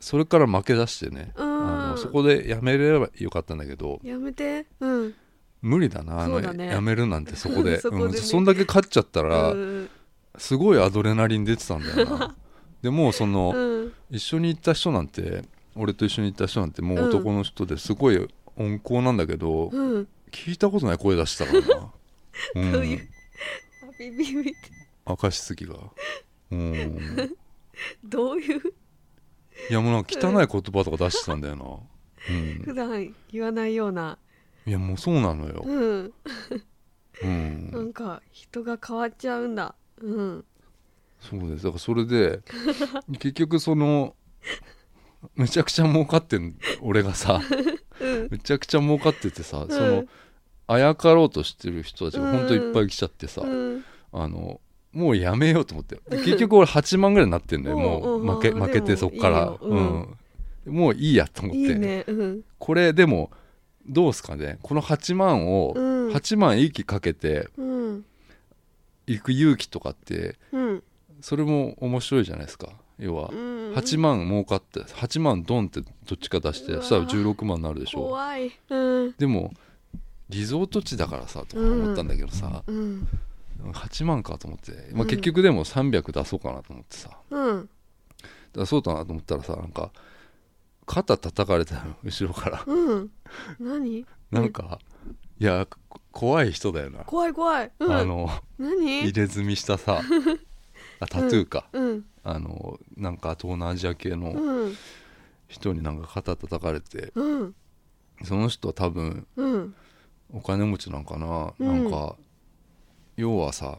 Speaker 1: それから負け出してね、
Speaker 2: うん。
Speaker 1: あのそこでやめればよかったんだけど。
Speaker 2: やめて。うん。
Speaker 1: 無理だなあの
Speaker 2: ね。
Speaker 1: やめるなんてそこで。
Speaker 2: そこでね。
Speaker 1: うん、そんだけ勝っちゃったら、
Speaker 2: うん。
Speaker 1: すごいアドレナリン出てたんだよな。でもうその、
Speaker 2: うん。
Speaker 1: 一緒に行った人なんて俺と一緒に行った人なんてもう男の人ですごい温厚なんだけど、
Speaker 2: うん。
Speaker 1: 聞いたことない声出したからな、う、
Speaker 2: どういうビビビって。
Speaker 1: 明かしすぎが。うん。
Speaker 2: どういう？
Speaker 1: いやもうなんか汚い言葉とか出してたんだよな、うん、
Speaker 2: 普段言わないような。い
Speaker 1: やもうそうなのよ、
Speaker 2: うん。
Speaker 1: うん。
Speaker 2: なんか人が変わっちゃうんだ。うん。
Speaker 1: そうです。だからそれで 結局そのめちゃくちゃ儲かってん俺がさ。
Speaker 2: うん。
Speaker 1: めちゃくちゃ儲かっててさ、そのあやかろうとしてる人たちがほんといっぱい来ちゃってさ、
Speaker 2: うん。
Speaker 1: あのもうやめようと思って。で結局俺8万ぐらいになってんだよも
Speaker 2: おう
Speaker 1: 負け負けてそっから。
Speaker 2: うん。
Speaker 1: もういいやと思って。これでもどうすかね。この8万を、
Speaker 2: うん。
Speaker 1: 8万息かけて
Speaker 2: うん。
Speaker 1: 行く勇気とかって
Speaker 2: うん。
Speaker 1: それも面白いじゃないですか要は
Speaker 2: うん。
Speaker 1: 8万儲かって8万ドンってどっちか出してそしたら16万になるでしょ。
Speaker 2: 怖い。うん。
Speaker 1: でもリゾート地だからさとか思ったんだけどさ、
Speaker 2: うん。
Speaker 1: 8万かと思って、まあ、
Speaker 2: うん。
Speaker 1: 結局でも300出そうかなと思ってさ。
Speaker 2: うん。
Speaker 1: 出そうかなと思ったらさなんか肩叩かれたの後ろから。
Speaker 2: うん。何？
Speaker 1: なんかいやこ怖い人だよな、
Speaker 2: 怖い怖い。うん。
Speaker 1: あの
Speaker 2: 何？
Speaker 1: 入れ墨したさ。あタトゥーか、
Speaker 2: うん
Speaker 1: あのなんか東南アジア系の
Speaker 2: うん。
Speaker 1: 人になんか肩叩かれて
Speaker 2: うん。
Speaker 1: その人は多分
Speaker 2: うん。
Speaker 1: お金持ちなんかな、
Speaker 2: うん。
Speaker 1: なんか要はさ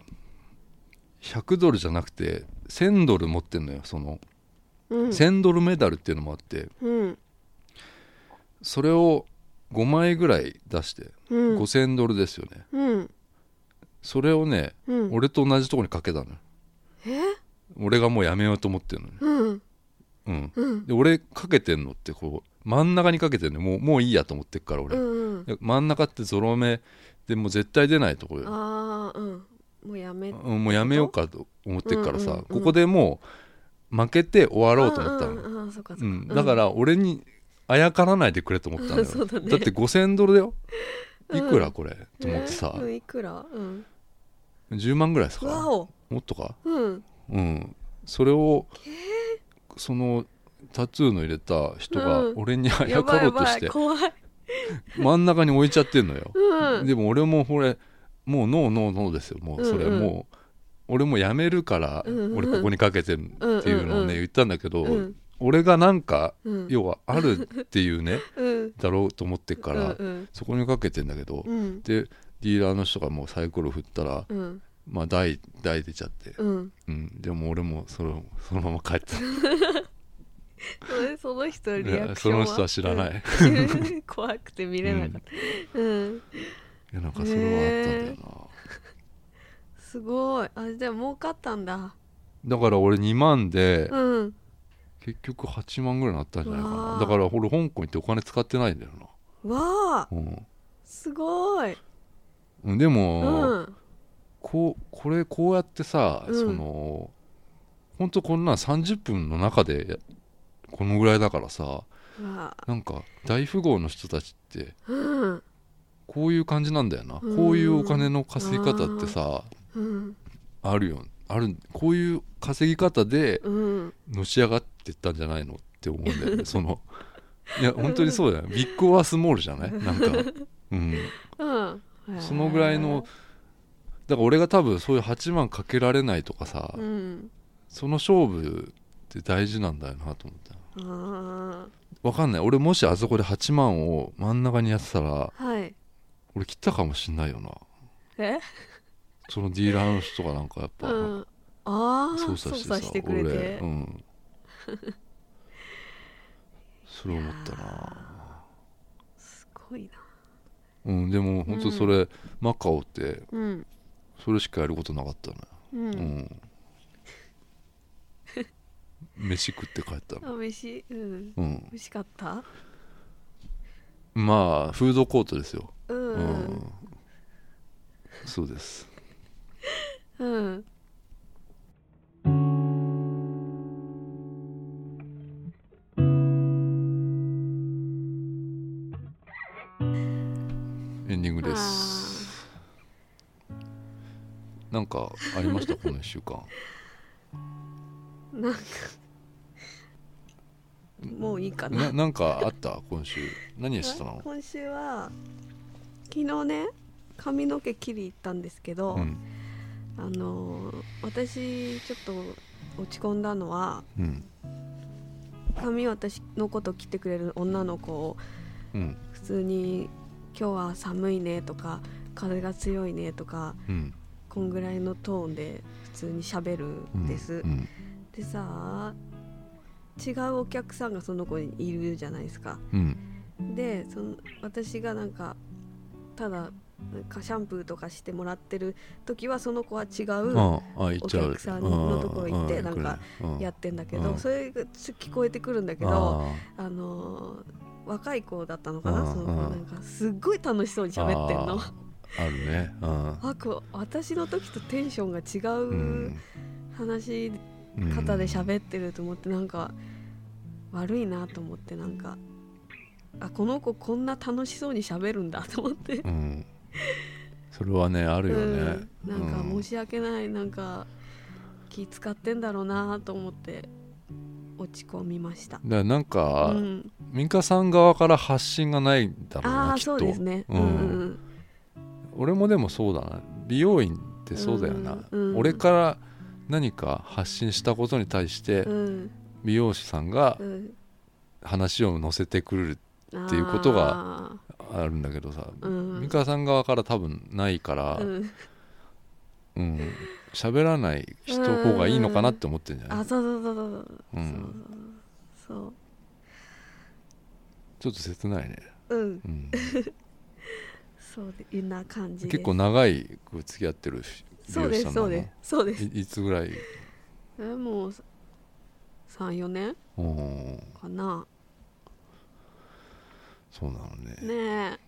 Speaker 1: 100ドルじゃなくて1000ドル持ってんのよその、
Speaker 2: うん。
Speaker 1: 1000ドルメダルっていうのもあって
Speaker 2: うん。
Speaker 1: それを5枚ぐらい出して、
Speaker 2: うん。
Speaker 1: 5000ドルですよね。
Speaker 2: うん。
Speaker 1: それをね、
Speaker 2: うん。
Speaker 1: 俺と同じとこにかけたのよ。
Speaker 2: え？
Speaker 1: 俺がもうやめようと思ってるのね。
Speaker 2: うん。
Speaker 1: うん。
Speaker 2: うん。
Speaker 1: で俺かけてんのってこう真ん中にかけてんの。もうもういいやと思ってっから俺、
Speaker 2: うん
Speaker 1: で真ん中ってゾロ目でもう絶対出ないとこよ。
Speaker 2: ああうん。もうやめ
Speaker 1: うんもうやめようかと思ってっからさ、
Speaker 2: うんうんうん。
Speaker 1: ここでもう負けて終わろうと思ったの、だから俺にあやからないでくれと思ったのよ。
Speaker 2: そうだね。
Speaker 1: って5000ドルだよ。いくら
Speaker 2: うん
Speaker 1: これ、と思ってさ。
Speaker 2: いくら？うん。
Speaker 1: 10万ぐらいですか？もっとか？
Speaker 2: うん
Speaker 1: うん。それをそのタトゥーの入れた人が
Speaker 2: うん。
Speaker 1: 俺にあやかろうとして
Speaker 2: い怖い。
Speaker 1: 真ん中に置いちゃってんのよ、
Speaker 2: うん。
Speaker 1: でも俺もこれもうノーノーノーですよ。もうそれ
Speaker 2: うん。うん
Speaker 1: もう俺もやめるから
Speaker 2: うんうん
Speaker 1: 俺ここにかけてるっていうのを
Speaker 2: うんうんうん。
Speaker 1: ね言ったんだけど
Speaker 2: うん。
Speaker 1: 俺がなんか
Speaker 2: うん。
Speaker 1: 要はあるっていうね
Speaker 2: うん。
Speaker 1: だろうと思ってっから
Speaker 2: うん。
Speaker 1: そこにかけてんだけど
Speaker 2: うん。
Speaker 1: でディーラーの人がもうサイコロ振ったら
Speaker 2: うん
Speaker 1: まあ台台出ちゃって。
Speaker 2: うん。
Speaker 1: うん。でも俺もそれをそのまま帰った
Speaker 2: それその人のリ
Speaker 1: いや
Speaker 2: アクションは？
Speaker 1: その人は知らない。
Speaker 2: うん。怖くて見れなかった。うん。
Speaker 1: いやなんかそれはあったんだよな。
Speaker 2: すごい。あじゃあ儲かったんだ。
Speaker 1: だから俺2万で
Speaker 2: うん。
Speaker 1: 結局8万ぐらいになったんじゃないかな。だから俺香港行ってお金使ってないんだよ
Speaker 2: わあ。
Speaker 1: なうん。
Speaker 2: すごい。
Speaker 1: うんで
Speaker 2: う
Speaker 1: も、
Speaker 2: ん
Speaker 1: こうこれこうやってさ、
Speaker 2: うん。
Speaker 1: その本当こんなん30分の中でこのぐらいだからさなんか大富豪の人たちって
Speaker 2: うん。
Speaker 1: こういう感じなんだよな、
Speaker 2: うん。
Speaker 1: こういうお金の稼ぎ方ってさ
Speaker 2: うん。
Speaker 1: あるよ。あるこういう稼ぎ方で
Speaker 2: うん。
Speaker 1: のし上がってったんじゃないのって思うんだよね。そのいや本当にそうだよ。ビッグオアスモールじゃない？なんか。うん。
Speaker 2: うん。
Speaker 1: そのぐらいのだから俺が多分そういう8万かけられないとかさ、
Speaker 2: うん。
Speaker 1: その勝負って大事なんだよなと思った。
Speaker 2: あ
Speaker 1: わかんない。俺もしあそこで8万を真ん中にやってたら
Speaker 2: ーはい。
Speaker 1: 俺切ったかもしんないよな。
Speaker 2: え？
Speaker 1: そのディーラーの人がなんかやっぱ、
Speaker 2: うん。ああ
Speaker 1: 操作してさ
Speaker 2: くれ
Speaker 1: 俺。
Speaker 2: て
Speaker 1: うん。それ思ったな。
Speaker 2: すごいな。
Speaker 1: うんでも本当それ、マカオって
Speaker 2: うん
Speaker 1: それしかやることなかったのよ。
Speaker 2: う
Speaker 1: うん。ん 飯食って帰ったの。
Speaker 2: あ飯？うん。
Speaker 1: うん。
Speaker 2: 美味しかった？
Speaker 1: まあフードコートですよ。
Speaker 2: う
Speaker 1: うんん。そうです。
Speaker 2: うん
Speaker 1: なんかありました？この1週間。
Speaker 2: なんかもういいかな。
Speaker 1: ななんかあった？今週。何してたの？
Speaker 2: 今週は昨日ね髪の毛切り行ったんですけど、
Speaker 1: うん。
Speaker 2: あのー私ちょっと落ち込んだのは
Speaker 1: うん。
Speaker 2: 髪私のこと切ってくれる女の子を
Speaker 1: うん。
Speaker 2: 普通に「今日は寒いね」とか「風が強いね」とか
Speaker 1: うん
Speaker 2: こんぐらいのトーンで普通にしゃべる
Speaker 1: うん
Speaker 2: んです、
Speaker 1: うん
Speaker 2: でさ違うお客さんがその子にいるじゃないですか。
Speaker 1: うん。
Speaker 2: でその私がなんかただなんかシャンプーとかしてもらってる時はその子は違うお客さんのところ行って
Speaker 1: う
Speaker 2: なんか
Speaker 1: うん
Speaker 2: やってんだけど
Speaker 1: うん。
Speaker 2: それが聞こえてくるんだけど
Speaker 1: あ
Speaker 2: あ。のー若い子だったのかな
Speaker 1: うん
Speaker 2: そのなんかすっごい楽しそうに喋ってんの
Speaker 1: ああるね。うん。
Speaker 2: あこう私の時とテンションが違
Speaker 1: う
Speaker 2: うん。話し方で
Speaker 1: っ
Speaker 2: 喋ってると思ってなんか悪いなと思ってなんかあこの子こんな楽しそうに喋るんだと思って。
Speaker 1: うん。それはねあるよね。
Speaker 2: うん、なんか
Speaker 1: うん。
Speaker 2: 申し訳ないなんか気使ってんだろうなと思って落ち込みました。
Speaker 1: だからなんか、
Speaker 2: うん、
Speaker 1: ミカさん側から発信がないんだろうなきっと。
Speaker 2: そうですね。
Speaker 1: う
Speaker 2: うんんうん
Speaker 1: 俺もでもそうだな。美容院ってそうだよな、
Speaker 2: うんうん。
Speaker 1: 俺から何か発信したことに対して
Speaker 2: うん。
Speaker 1: 美容師さんが
Speaker 2: うん。
Speaker 1: 話を載せてくる
Speaker 2: っ
Speaker 1: ていうことがあるんだけどさ、
Speaker 2: うん。
Speaker 1: 美香さん側から多分ないから
Speaker 2: うん、
Speaker 1: うん喋らない人方がいいのかなって思ってんじゃない？
Speaker 2: あそうそうそうそうそう。
Speaker 1: うん。
Speaker 2: そう。
Speaker 1: ちょっと切ないね、
Speaker 2: うん。
Speaker 1: うん、
Speaker 2: そうな感じ
Speaker 1: 結構長い付き合ってる美
Speaker 2: そうですそうですそうです。
Speaker 1: いいつぐらい？
Speaker 2: えもう34年
Speaker 1: うん
Speaker 2: かな。
Speaker 1: そうなのね。
Speaker 2: ね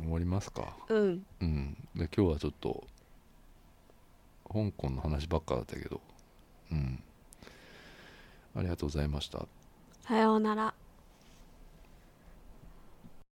Speaker 1: 終わりますか？
Speaker 2: えうん。
Speaker 1: うん。で今日はちょっと香港の話ばっかだったけど。うん。ありがとうございました。
Speaker 2: さようなら